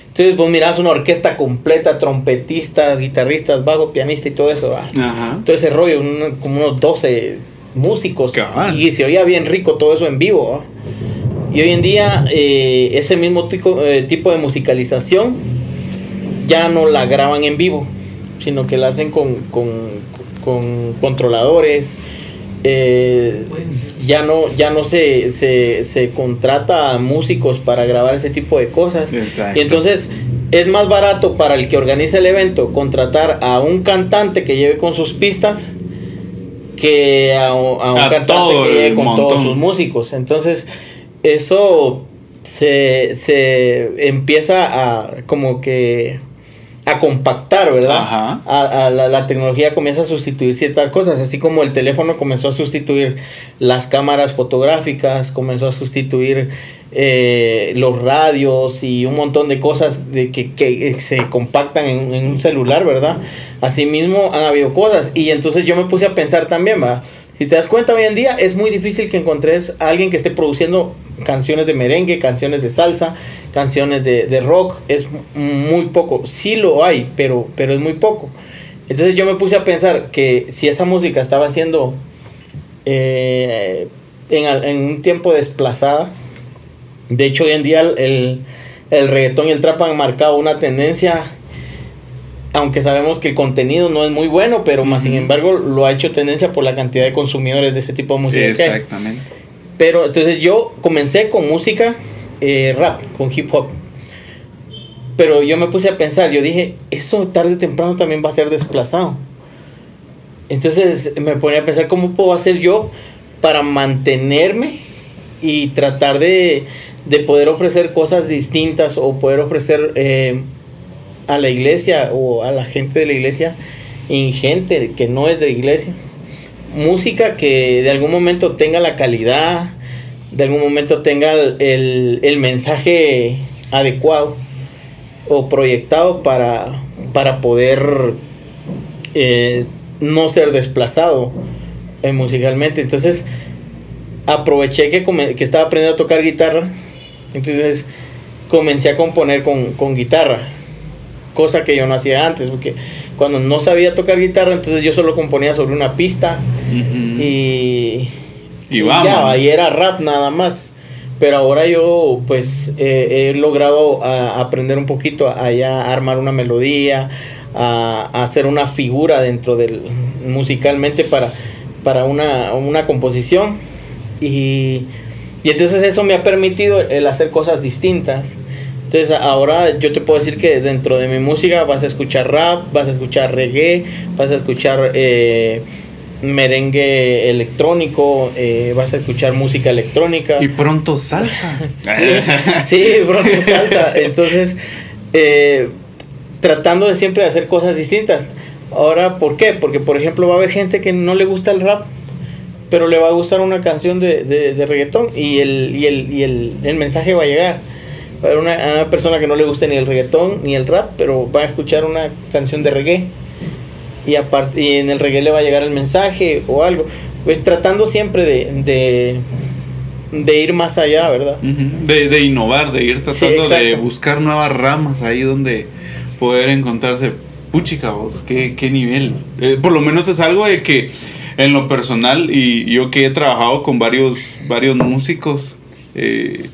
Entonces vos mirás una orquesta completa, trompetistas, guitarristas, bajo, pianista y todo eso. Ajá. Todo ese rollo, un- como unos 12 músicos. Y se oía bien rico todo eso en vivo. ¿va? Y hoy en día eh, ese mismo tico- eh, tipo de musicalización ya no la graban en vivo, sino que la hacen con, con, con controladores. eh, ya no, ya no se, se, se contrata a músicos para grabar ese tipo de cosas. Exacto. Y entonces es más barato para el que organiza el evento contratar a un cantante que lleve con sus pistas que a, un- a un A cantante que lleve con montón. todos sus músicos. Entonces eso se, se empieza a como que a compactar, ¿verdad? Ajá. A, a la, la tecnología comienza a sustituir ciertas cosas, así como el teléfono comenzó a sustituir las cámaras fotográficas, comenzó a sustituir eh, los radios y un montón de cosas de que, que se compactan en, en un celular, ¿verdad? Asimismo han habido cosas y entonces yo me puse a pensar también, ¿va? Si te das cuenta hoy en día es muy difícil que encontres a alguien que esté produciendo canciones de merengue, canciones de salsa, canciones de, de rock, es muy poco. Sí lo hay, pero, pero es muy poco. Entonces yo me puse a pensar que si esa música estaba siendo eh, en, en un tiempo desplazada, de hecho hoy en día el, el, el reggaetón y el trap han marcado una tendencia, aunque sabemos que el contenido no es muy bueno, pero más sin embargo lo ha hecho tendencia por la cantidad de consumidores de ese tipo de música. que hay. Pero entonces yo comencé con música eh, rap, con hip hop. Pero yo me puse a pensar, yo dije, esto tarde o temprano también va a ser desplazado. Entonces me ponía a pensar cómo puedo hacer yo para mantenerme y tratar de, de poder ofrecer cosas distintas o poder ofrecer eh, a la iglesia o a la gente de la iglesia y gente que no es de iglesia música que de algún momento tenga la calidad, de algún momento tenga el, el- mensaje adecuado o proyectado para, para poder eh, no ser desplazado eh, musicalmente. Entonces aproveché que, que estaba aprendiendo a tocar guitarra, entonces comencé a componer con, con guitarra, cosa que yo no hacía antes, porque cuando no sabía tocar guitarra, entonces yo solo componía sobre una pista y, Y ya, y era rap nada más. Pero ahora yo pues eh, he logrado a- aprender un poquito a ya armar una melodía, a, a hacer una figura dentro del musicalmente para, para una, una composición. Y, y entonces eso me ha permitido el hacer cosas distintas. Entonces ahora yo te puedo decir que dentro de mi música vas a escuchar rap, vas a escuchar reggae, vas a escuchar eh, merengue electrónico, eh, vas a escuchar música electrónica. Y pronto salsa. sí, pronto salsa. Entonces, eh, tratando de siempre hacer cosas distintas. Ahora, ¿por qué? Porque, por ejemplo, va a haber gente que no le gusta el rap, pero le va a gustar una canción de, de, de reggaetón y, el, y, el, y el, el mensaje va a llegar. Va a haber una, una persona que no le guste ni el reggaetón ni el rap, pero va a escuchar una canción de reggae y, aparte, y en el reggae le va a llegar el mensaje o algo. Pues tratando siempre de, de, de ir más allá, ¿verdad? De, de innovar, de ir tratando de buscar nuevas ramas ahí donde poder encontrarse puchica, vos, qué, qué nivel. Eh, por lo menos es algo de que en lo personal, y yo que he trabajado con varios, varios músicos, eh,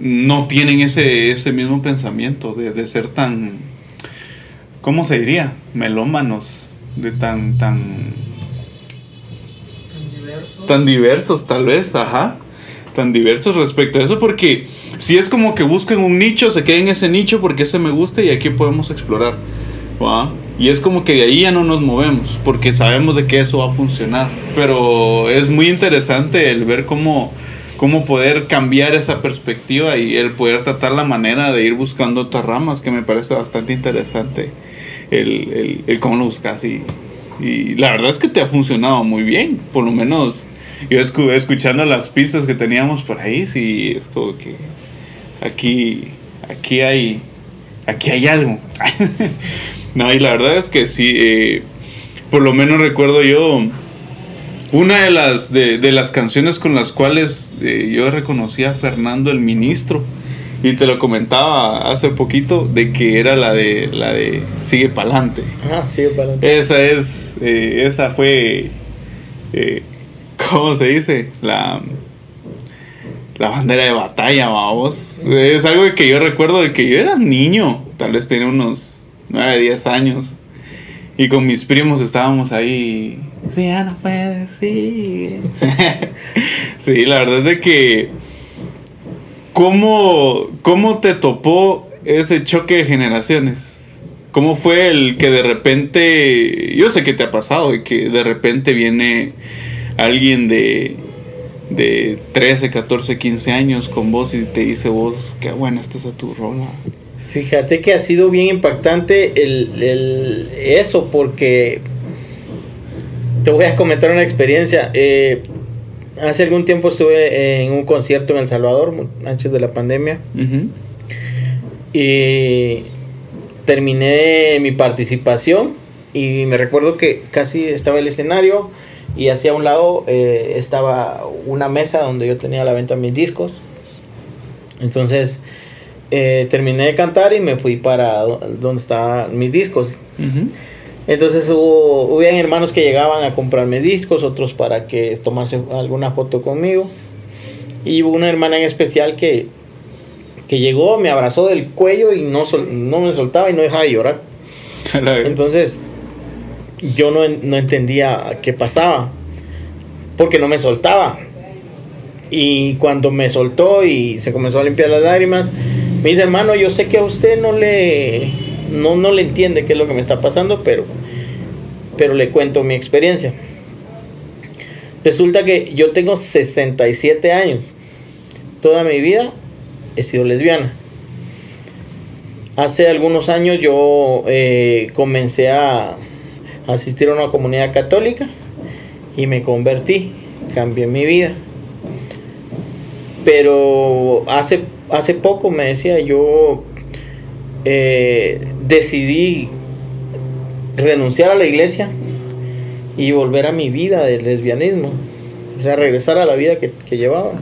no tienen ese, ese mismo pensamiento de, de ser tan, ¿cómo se diría? Melómanos, de tan, tan, tan diversos tal vez, ajá, tan diversos respecto a eso, porque si es como que buscan un nicho, se queden en ese nicho porque ese me gusta y aquí podemos explorar, ¿va? Y es como que de ahí ya no nos movemos, porque sabemos de que eso va a funcionar, pero es muy interesante el ver cómo cómo poder cambiar esa perspectiva y el poder tratar la manera de ir buscando otras ramas, que me parece bastante interesante el, el, el cómo lo buscas. Y, y, la verdad es que te ha funcionado muy bien, por lo menos yo escu escuchando las pistas que teníamos por ahí, sí, es como que aquí, aquí hay, aquí hay algo. no, y la verdad es que sí, eh, por lo menos recuerdo yo una de las, de, de las canciones con las cuales eh, yo reconocí a Fernando el Ministro. Y te lo comentaba hace poquito de que era la de la de Sigue Pa'lante. Ah, Sigue Pa'lante. Esa es, eh, esa fue, eh, ¿cómo se dice? La, la bandera de batalla, vamos. Es algo que yo recuerdo de que yo era niño, tal vez tenía unos 9, 10 años. Y con mis primos estábamos ahí. Sí, ya no puede, sí. sí, la verdad es de que. ¿Cómo, ¿Cómo te topó ese choque de generaciones? ¿Cómo fue el que de repente. Yo sé que te ha pasado, y que de repente viene alguien de. de 13, 14, 15 años con vos y te dice vos, qué buena estás a tu rola. Fíjate que ha sido bien impactante el, el, eso, porque te voy a comentar una experiencia. Eh, hace algún tiempo estuve en un concierto en El Salvador, antes de la pandemia. Uh -huh. Y terminé mi participación y me recuerdo que casi estaba el escenario y hacia un lado eh, estaba una mesa donde yo tenía a la venta mis discos. Entonces eh, terminé de cantar y me fui para donde estaban mis discos. Uh -huh. Entonces hubo, hubo hermanos que llegaban a comprarme discos, otros para que tomase alguna foto conmigo. Y hubo una hermana en especial que, que llegó, me abrazó del cuello y no, sol, no me soltaba y no dejaba de llorar. Entonces yo no, no entendía qué pasaba, porque no me soltaba. Y cuando me soltó y se comenzó a limpiar las lágrimas, me dice, hermano, yo sé que a usted no le, no, no le entiende qué es lo que me está pasando, pero, pero le cuento mi experiencia. Resulta que yo tengo 67 años. Toda mi vida he sido lesbiana. Hace algunos años yo eh, comencé a asistir a una comunidad católica y me convertí, cambié mi vida. Pero hace, hace poco me decía, yo eh, decidí renunciar a la iglesia y volver a mi vida del lesbianismo. O sea, regresar a la vida que, que llevaba.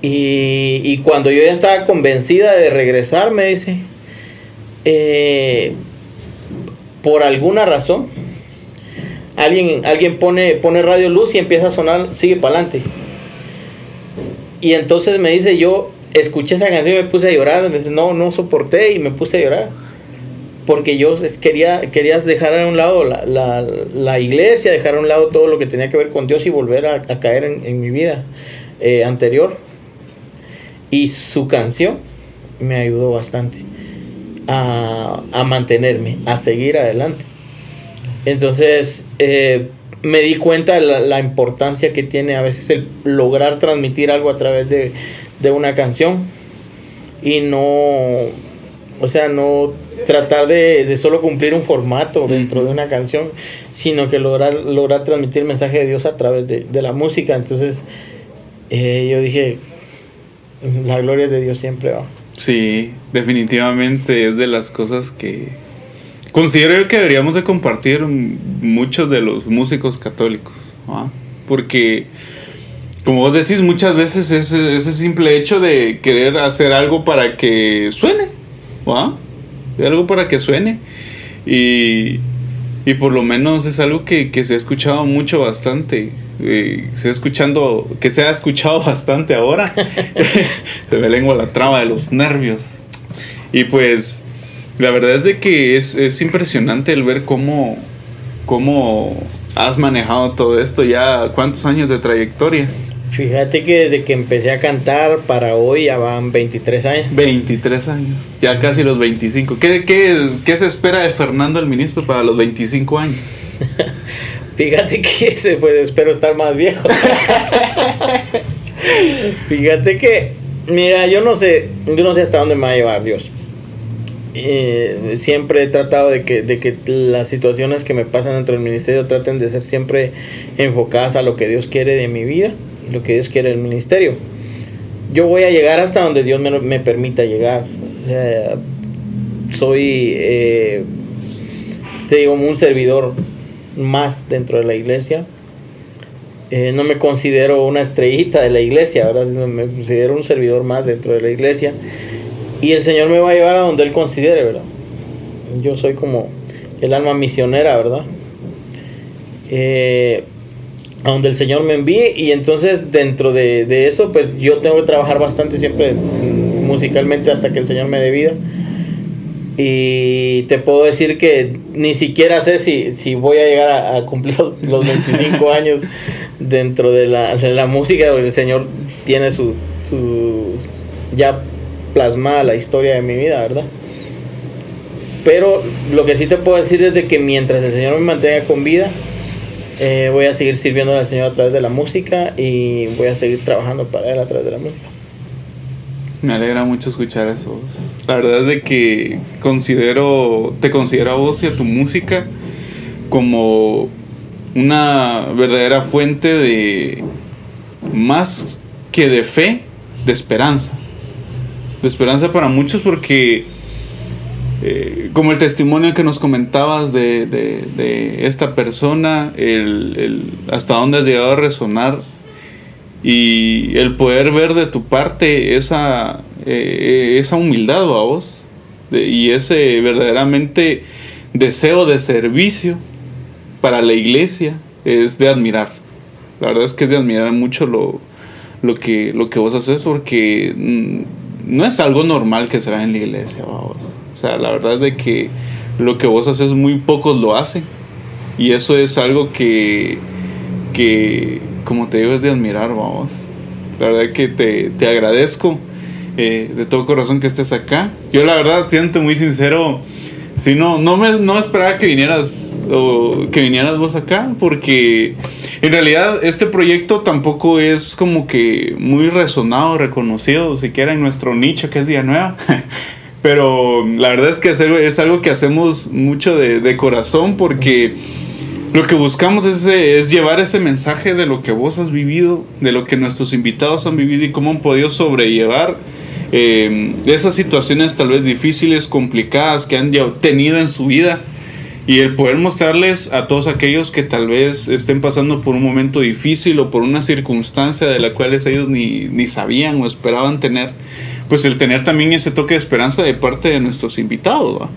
Y, y, cuando yo ya estaba convencida de regresar, me dice, eh, por alguna razón, alguien, alguien pone, pone radio luz y empieza a sonar, sigue para adelante. Y entonces me dice, yo escuché esa canción y me puse a llorar, no, no soporté y me puse a llorar. Porque yo quería, dejar a un lado la, la, la, iglesia, dejar a un lado todo lo que tenía que ver con Dios y volver a, a caer en, en, mi vida eh, anterior. Y su canción me ayudó bastante a, a mantenerme, a seguir adelante. Entonces, eh, me di cuenta de la, la, importancia que tiene a veces el lograr transmitir algo a través de, de una canción y no, o sea, no tratar de, de solo cumplir un formato dentro de una canción, sino que lograr, lograr transmitir el mensaje de Dios a través de, de la música. Entonces, eh, yo dije, la gloria de Dios siempre va. Sí, definitivamente es de las cosas que considero que deberíamos de compartir muchos de los músicos católicos, ¿no? porque como vos decís muchas veces ese, ese simple hecho de querer hacer algo para que suene, ¿no? algo para que suene Y, y por lo menos es algo que, que se ha escuchado mucho bastante. Eh, se ha escuchando, que se ha escuchado bastante ahora. se me lengua la traba de los nervios. Y pues la verdad es de que es, es impresionante el ver cómo, cómo has manejado todo esto ya, cuántos años de trayectoria. Fíjate que desde que empecé a cantar para hoy ya van 23 años. 23 años, ya casi los 25. ¿Qué, qué, qué se espera de Fernando el ministro para los 25 años? Fíjate que pues, espero estar más viejo. Fíjate que, mira, yo no sé, yo no sé hasta dónde me va a llevar Dios. Eh, siempre he tratado de que, de que las situaciones que me pasan dentro del ministerio traten de ser siempre enfocadas a lo que Dios quiere de mi vida lo que Dios quiere del ministerio. Yo voy a llegar hasta donde Dios me, me permita llegar. Soy, eh, te digo, un servidor más dentro de la iglesia. Eh, no me considero una estrellita de la iglesia, ¿verdad? me considero un servidor más dentro de la iglesia. Y el Señor me va a llevar a donde Él considere, ¿verdad? Yo soy como el alma misionera, ¿verdad? Eh, a donde el Señor me envíe y entonces dentro de, de, eso pues yo tengo que trabajar bastante siempre musicalmente hasta que el Señor me dé vida y te puedo decir que ni siquiera sé si, si voy a llegar a, a cumplir los 25 años dentro de la, de la música el Señor tiene su, su ya plasmada la historia de mi vida, ¿verdad? Pero lo que sí te puedo decir es de que mientras el Señor me mantenga con vida, eh, voy a seguir sirviendo al Señor a través de la música y voy a seguir trabajando para Él a través de la música. Me alegra mucho escuchar eso. La verdad es de que considero, te considero a vos y a tu música como una verdadera fuente de más que de fe, de esperanza de esperanza para muchos porque eh, como el testimonio que nos comentabas de, esta persona, hasta dónde has llegado a resonar y el poder ver de tu parte esa, eh, esa humildad a vos y ese verdaderamente deseo de servicio para la iglesia es de admirar. La verdad es que es de admirar mucho lo, lo, que, lo que vos haces porque... Mm, no es algo normal que se vea en la iglesia, vamos. O sea, la verdad es de que lo que vos haces muy pocos lo hacen. Y eso es algo que, que como te digo, es de admirar, vamos. La verdad es que te, te agradezco eh, de todo corazón que estés acá. Yo la verdad siento muy sincero, si no, no me no esperaba que vinieras o que vinieras vos acá, porque en realidad este proyecto tampoco es como que muy resonado, reconocido, siquiera en nuestro nicho que es Día Nueva. Pero la verdad es que es algo que hacemos mucho de, corazón porque lo que buscamos es, es, llevar ese mensaje de lo que vos has vivido, de lo que nuestros invitados han vivido y cómo han podido sobrellevar eh, esas situaciones tal vez difíciles, complicadas que han tenido en su vida. Y el poder mostrarles a todos aquellos que tal vez estén pasando por un momento difícil o por una circunstancia de la cual ellos ni, ni sabían o esperaban tener, pues el tener también ese toque de esperanza de parte de nuestros invitados.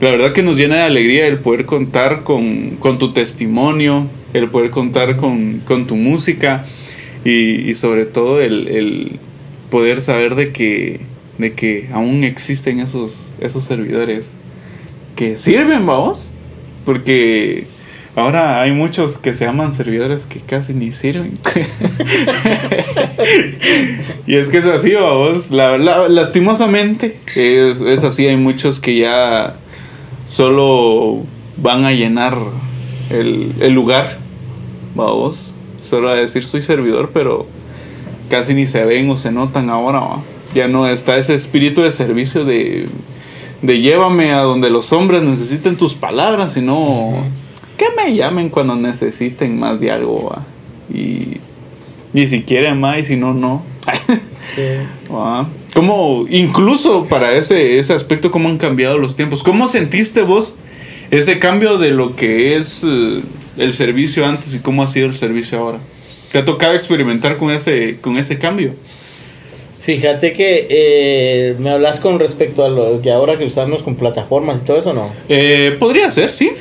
La verdad que nos llena de alegría el poder contar con, con tu testimonio, el poder contar con, con tu música y, y sobre todo el, el, poder saber de que, de que aún existen esos, esos servidores que sirven, vamos. Porque ahora hay muchos que se llaman servidores que casi ni sirven. y es que es así, vamos. La, la, lastimosamente es, es así. Hay muchos que ya solo van a llenar el, el lugar, vamos. Solo a decir soy servidor, pero casi ni se ven o se notan ahora. ¿va? Ya no está ese espíritu de servicio de de llévame a donde los hombres necesiten tus palabras, sino. Que me llamen cuando necesiten más de algo. ¿va? Y, y si quieren más y si no, no. sí. Como incluso para ese, ese aspecto, cómo han cambiado los tiempos. ¿Cómo sentiste vos ese cambio de lo que es uh, el servicio antes y cómo ha sido el servicio ahora? ¿Te ha tocado experimentar con ese, con ese cambio? Fíjate que eh, me hablas con respecto a lo que ahora que usamos con plataformas y todo eso, ¿no? Eh, podría ser, sí.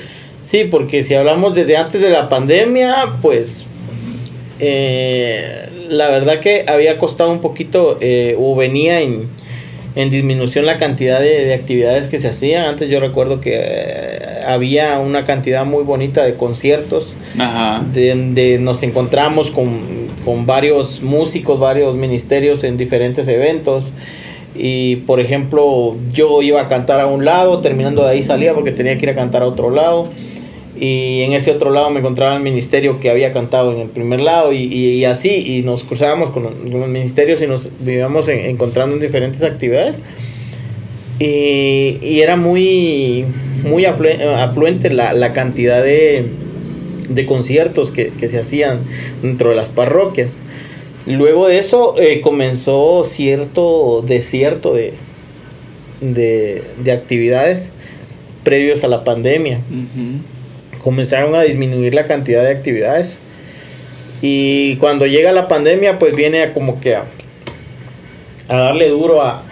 Sí, porque si hablamos desde antes de la pandemia, pues eh, la verdad que había costado un poquito eh, o venía en, en, disminución la cantidad de, de, actividades que se hacían. Antes yo recuerdo que eh, había una cantidad muy bonita de conciertos, Ajá. donde nos encontramos con, con varios músicos, varios ministerios en diferentes eventos. Y por ejemplo, yo iba a cantar a un lado, terminando de ahí salía porque tenía que ir a cantar a otro lado. Y en ese otro lado me encontraba el ministerio que había cantado en el primer lado y, y, así. Y nos cruzábamos con, con, los ministerios y nos vivíamos en, encontrando en diferentes actividades. Y, y era muy, muy afluente la, la cantidad de, de conciertos que, que, se hacían dentro de las parroquias. Luego de eso eh, comenzó cierto desierto de, de, de, actividades previos a la pandemia. Uh comenzaron a disminuir la cantidad de actividades. Y cuando llega la pandemia, pues viene a como que a, a darle duro a,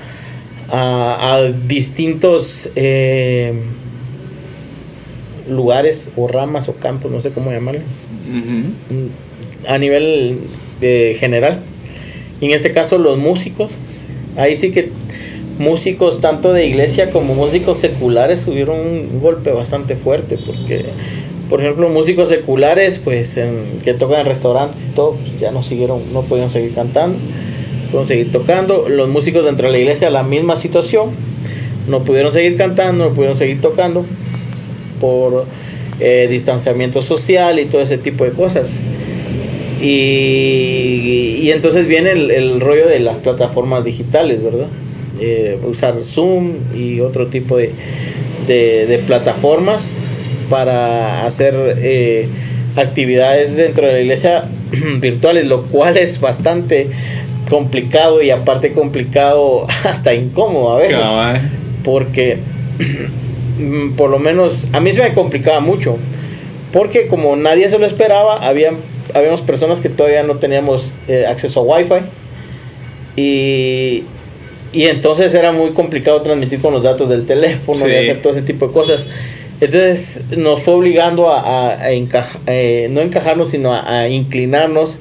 a, a distintos eh, lugares o ramas o campos, no sé cómo llamarle, uh -huh. a nivel eh, general. Y en este caso los músicos, ahí sí que músicos tanto de iglesia como músicos seculares tuvieron un golpe bastante fuerte porque por ejemplo músicos seculares pues que tocan en restaurantes y todo pues, ya no siguieron no podían seguir cantando pudieron seguir tocando. Los músicos dentro de la iglesia la misma situación no pudieron seguir cantando no pudieron seguir tocando por eh, distanciamiento social y todo ese tipo de cosas. Y, y entonces viene el, el rollo de las plataformas digitales verdad eh, usar Zoom y otro tipo de, de, de plataformas para hacer eh, actividades dentro de la iglesia virtuales, lo cual es bastante complicado y aparte complicado hasta incómodo a veces. Porque por lo menos a mí se me complicaba mucho. Porque como nadie se lo esperaba, había, habíamos personas que todavía no teníamos eh, acceso a Wi-Fi. Y, y entonces era muy complicado transmitir con los datos del teléfono sí. y hacer todo ese tipo de cosas. Entonces nos fue obligando a, a, a encaja, eh, no encajarnos, sino a, a, inclinarnos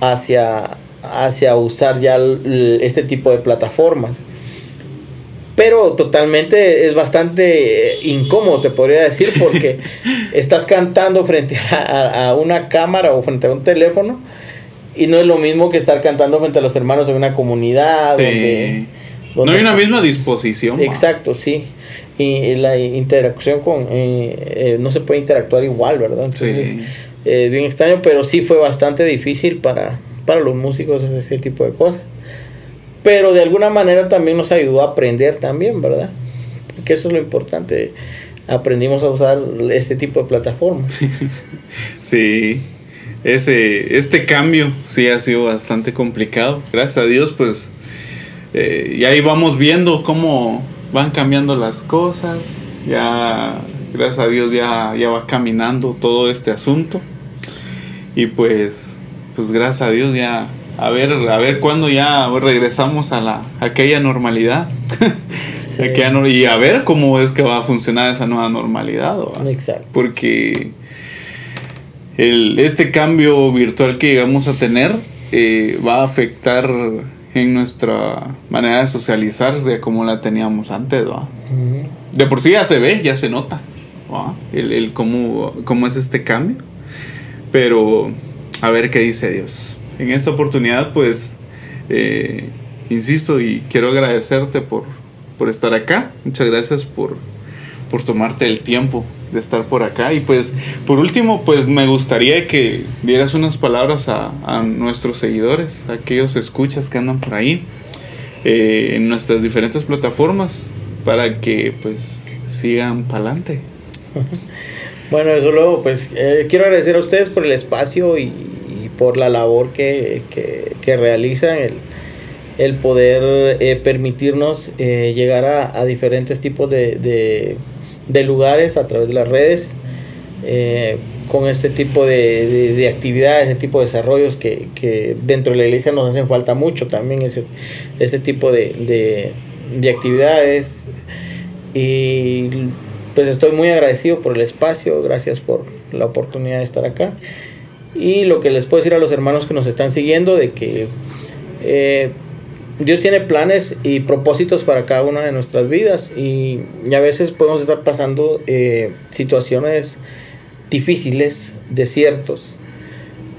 hacia, hacia usar ya el, este tipo de plataformas. Pero totalmente es bastante incómodo, te podría decir, porque estás cantando frente a, una cámara o frente a un teléfono y no es lo mismo que estar cantando frente a los hermanos en una comunidad. Sí. Donde no hay una misma disposición. Exacto, sí. Y la interacción con eh, eh, no se puede interactuar igual verdad entonces sí. eh, bien extraño pero sí fue bastante difícil para para los músicos ese tipo de cosas. Pero de alguna manera también nos ayudó a aprender también verdad porque eso es lo importante. Aprendimos a usar este tipo de plataformas. Sí. Ese este cambio sí ha sido bastante complicado. Gracias a Dios pues eh, y ahí vamos viendo cómo van cambiando las cosas, ya gracias a Dios ya, ya va caminando todo este asunto y pues pues gracias a Dios ya a ver a ver cuándo ya regresamos a la a aquella normalidad sí. aquella, y a ver cómo es que va a funcionar esa nueva normalidad Exacto. porque el, este cambio virtual que llegamos a tener eh, va a afectar en nuestra manera de socializar de como la teníamos antes, ¿va? Uh -huh. De por sí ya se ve, ya se nota, ¿va? El, el cómo, cómo es este cambio. Pero a ver qué dice Dios. En esta oportunidad, pues, eh, insisto y quiero agradecerte por, por estar acá. Muchas gracias por, por tomarte el tiempo de estar por acá. Y pues, por último, pues me gustaría que dieras unas palabras a, nuestros seguidores, a aquellos escuchas que andan por ahí, eh, en nuestras diferentes plataformas, para que pues sigan para adelante. Bueno, eso luego, pues eh, quiero agradecer a ustedes por el espacio y, por la labor que, que, realizan, el, el poder eh, permitirnos eh, llegar a, a, diferentes tipos de, de de lugares a través de las redes, eh, con este tipo de, de, actividades, este tipo de desarrollos que, que, dentro de la iglesia nos hacen falta mucho también, ese, ese tipo de, de actividades. Y pues estoy muy agradecido por el espacio, gracias por la oportunidad de estar acá. Y lo que les puedo decir a los hermanos que nos están siguiendo, de que eh, Dios tiene planes y propósitos para cada una de nuestras vidas y, a veces podemos estar pasando eh, situaciones difíciles, desiertos,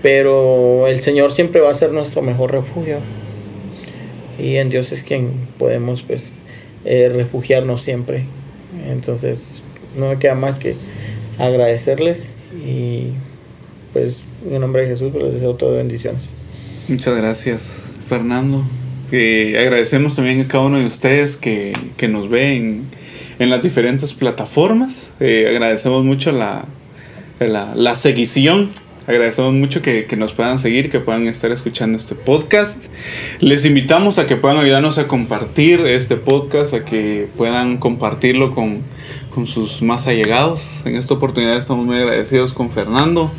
pero el Señor siempre va a ser nuestro mejor refugio y en Dios es quien podemos pues eh, refugiarnos siempre. Entonces no me queda más que agradecerles y pues en nombre de Jesús les deseo todas bendiciones. Muchas gracias Fernando agradecemos también a cada uno de ustedes que, nos ven en las diferentes plataformas. Eh, agradecemos mucho la, la, la, seguición. Agradecemos mucho que, nos puedan seguir, que puedan estar escuchando este podcast. Les invitamos a que puedan ayudarnos a compartir este podcast, a que puedan compartirlo con, con sus más allegados. En esta oportunidad estamos muy agradecidos con Fernando.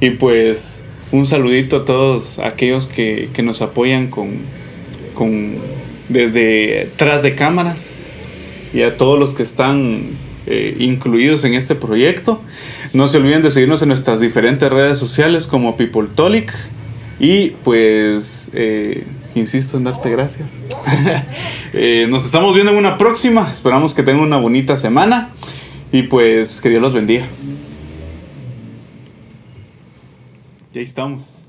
Y pues un saludito a todos aquellos que, que nos apoyan con, con, desde tras de cámaras y a todos los que están eh, incluidos en este proyecto. No se olviden de seguirnos en nuestras diferentes redes sociales como PeopleTolic y pues eh, insisto en darte gracias. Eh, nos estamos viendo en una próxima. Esperamos que tengan una bonita semana y pues que Dios los bendiga. Ya estamos.